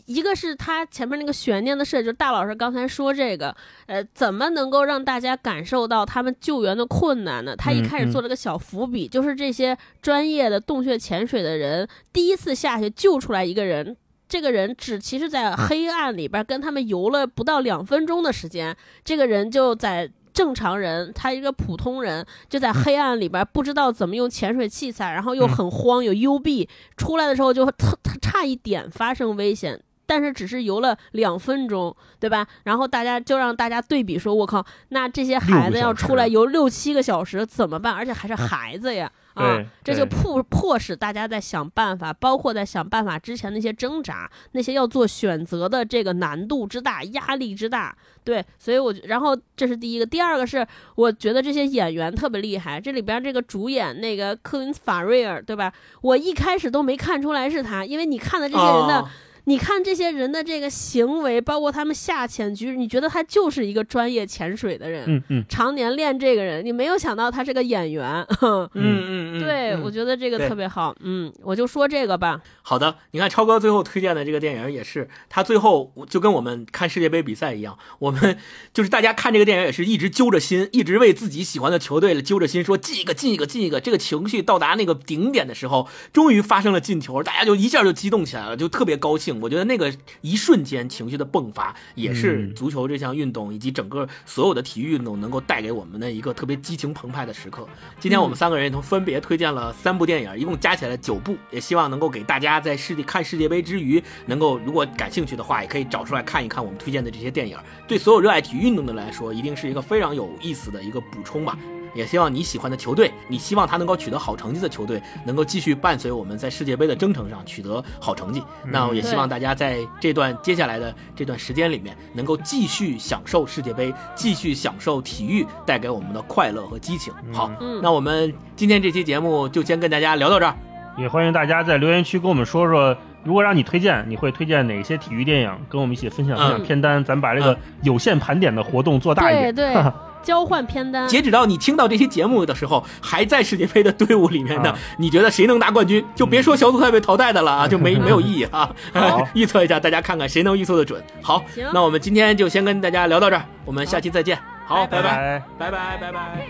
一个是它前面那个悬念的设计，就是大老师刚才说这个，呃，怎么能够让大家感受到他们救援的困难呢？他一开始做了个小伏笔，就是这些专业的洞穴潜水的人第一次下去救出来一个人。这个人只其实，在黑暗里边跟他们游了不到两分钟的时间，这个人就在正常人，他一个普通人，就在黑暗里边不知道怎么用潜水器材，然后又很慌，有幽闭，出来的时候就特特差一点发生危险。但是只是游了两分钟，对吧？然后大家就让大家对比说，我靠，那这些孩子要出来游六七个小时怎么办？而且还是孩子呀，啊，这就迫迫使大家在想办法，包括在想办法之前那些挣扎，那些要做选择的这个难度之大、压力之大，对，所以我觉然后这是第一个，第二个是我觉得这些演员特别厉害，这里边这个主演那个克林斯法瑞尔，对吧？我一开始都没看出来是他，因为你看的这些人的。哦你看这些人的这个行为，包括他们下潜局，你觉得他就是一个专业潜水的人，嗯嗯，常年练这个人，你没有想到他是个演员，嗯 <laughs> 嗯嗯，对，嗯我觉得这个特别好，嗯，我就说这个吧，好的，你看超哥最后推荐的这个电影也是，他最后就跟我们看世界杯比赛一样，<laughs> 我们就是大家看这个电影也是一直揪着心，一直为自己喜欢的球队揪着心，说进一个进一个进一个。这个情绪到达那个顶点的时候，终于发生了进球，大家就一下就激动起来了，就特别高兴。我觉得那个一瞬间情绪的迸发，也是嗯足球这项运动以及整个所有的体育运动能够带给我们的一个特别激情澎湃的时刻。今天我们三个人也都分别推荐了三部电影，一共加起来九部，也希望能够给大家在世界看世界杯之余，能够如果感兴趣的话，也可以找出来看一看我们推荐的这些电影。对所有热爱体育运动的来说，一定是一个非常有意思的一个补充吧。也希望你喜欢的球队，你希望他能够取得好成绩的球队，能够继续伴随我们在世界杯的征程上取得好成绩。那也希望大家在这段接下来的这段时间里面，能够继续享受世界杯，继续享受体育带给我们的快乐和激情。好，嗯那我们今天这期节目就先跟大家聊到这儿。也欢迎大家在留言区跟我们说说，如果让你推荐，你会推荐哪些体育电影？跟我们一起分享分享嗯片单，咱把这个有限盘点的活动做大一对点。对，<laughs> 交换片单。截止到你听到这期节目的时候，还在世界杯的队伍里面呢。啊你觉得谁能拿冠军？就别说小组赛被淘汰的了啊，就没没有意义啊好。<laughs> 预测一下，大家看看谁能预测的准。好，那我们今天就先跟大家聊到这儿，我们下期再见。好，拜拜拜拜拜拜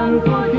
Bangkok.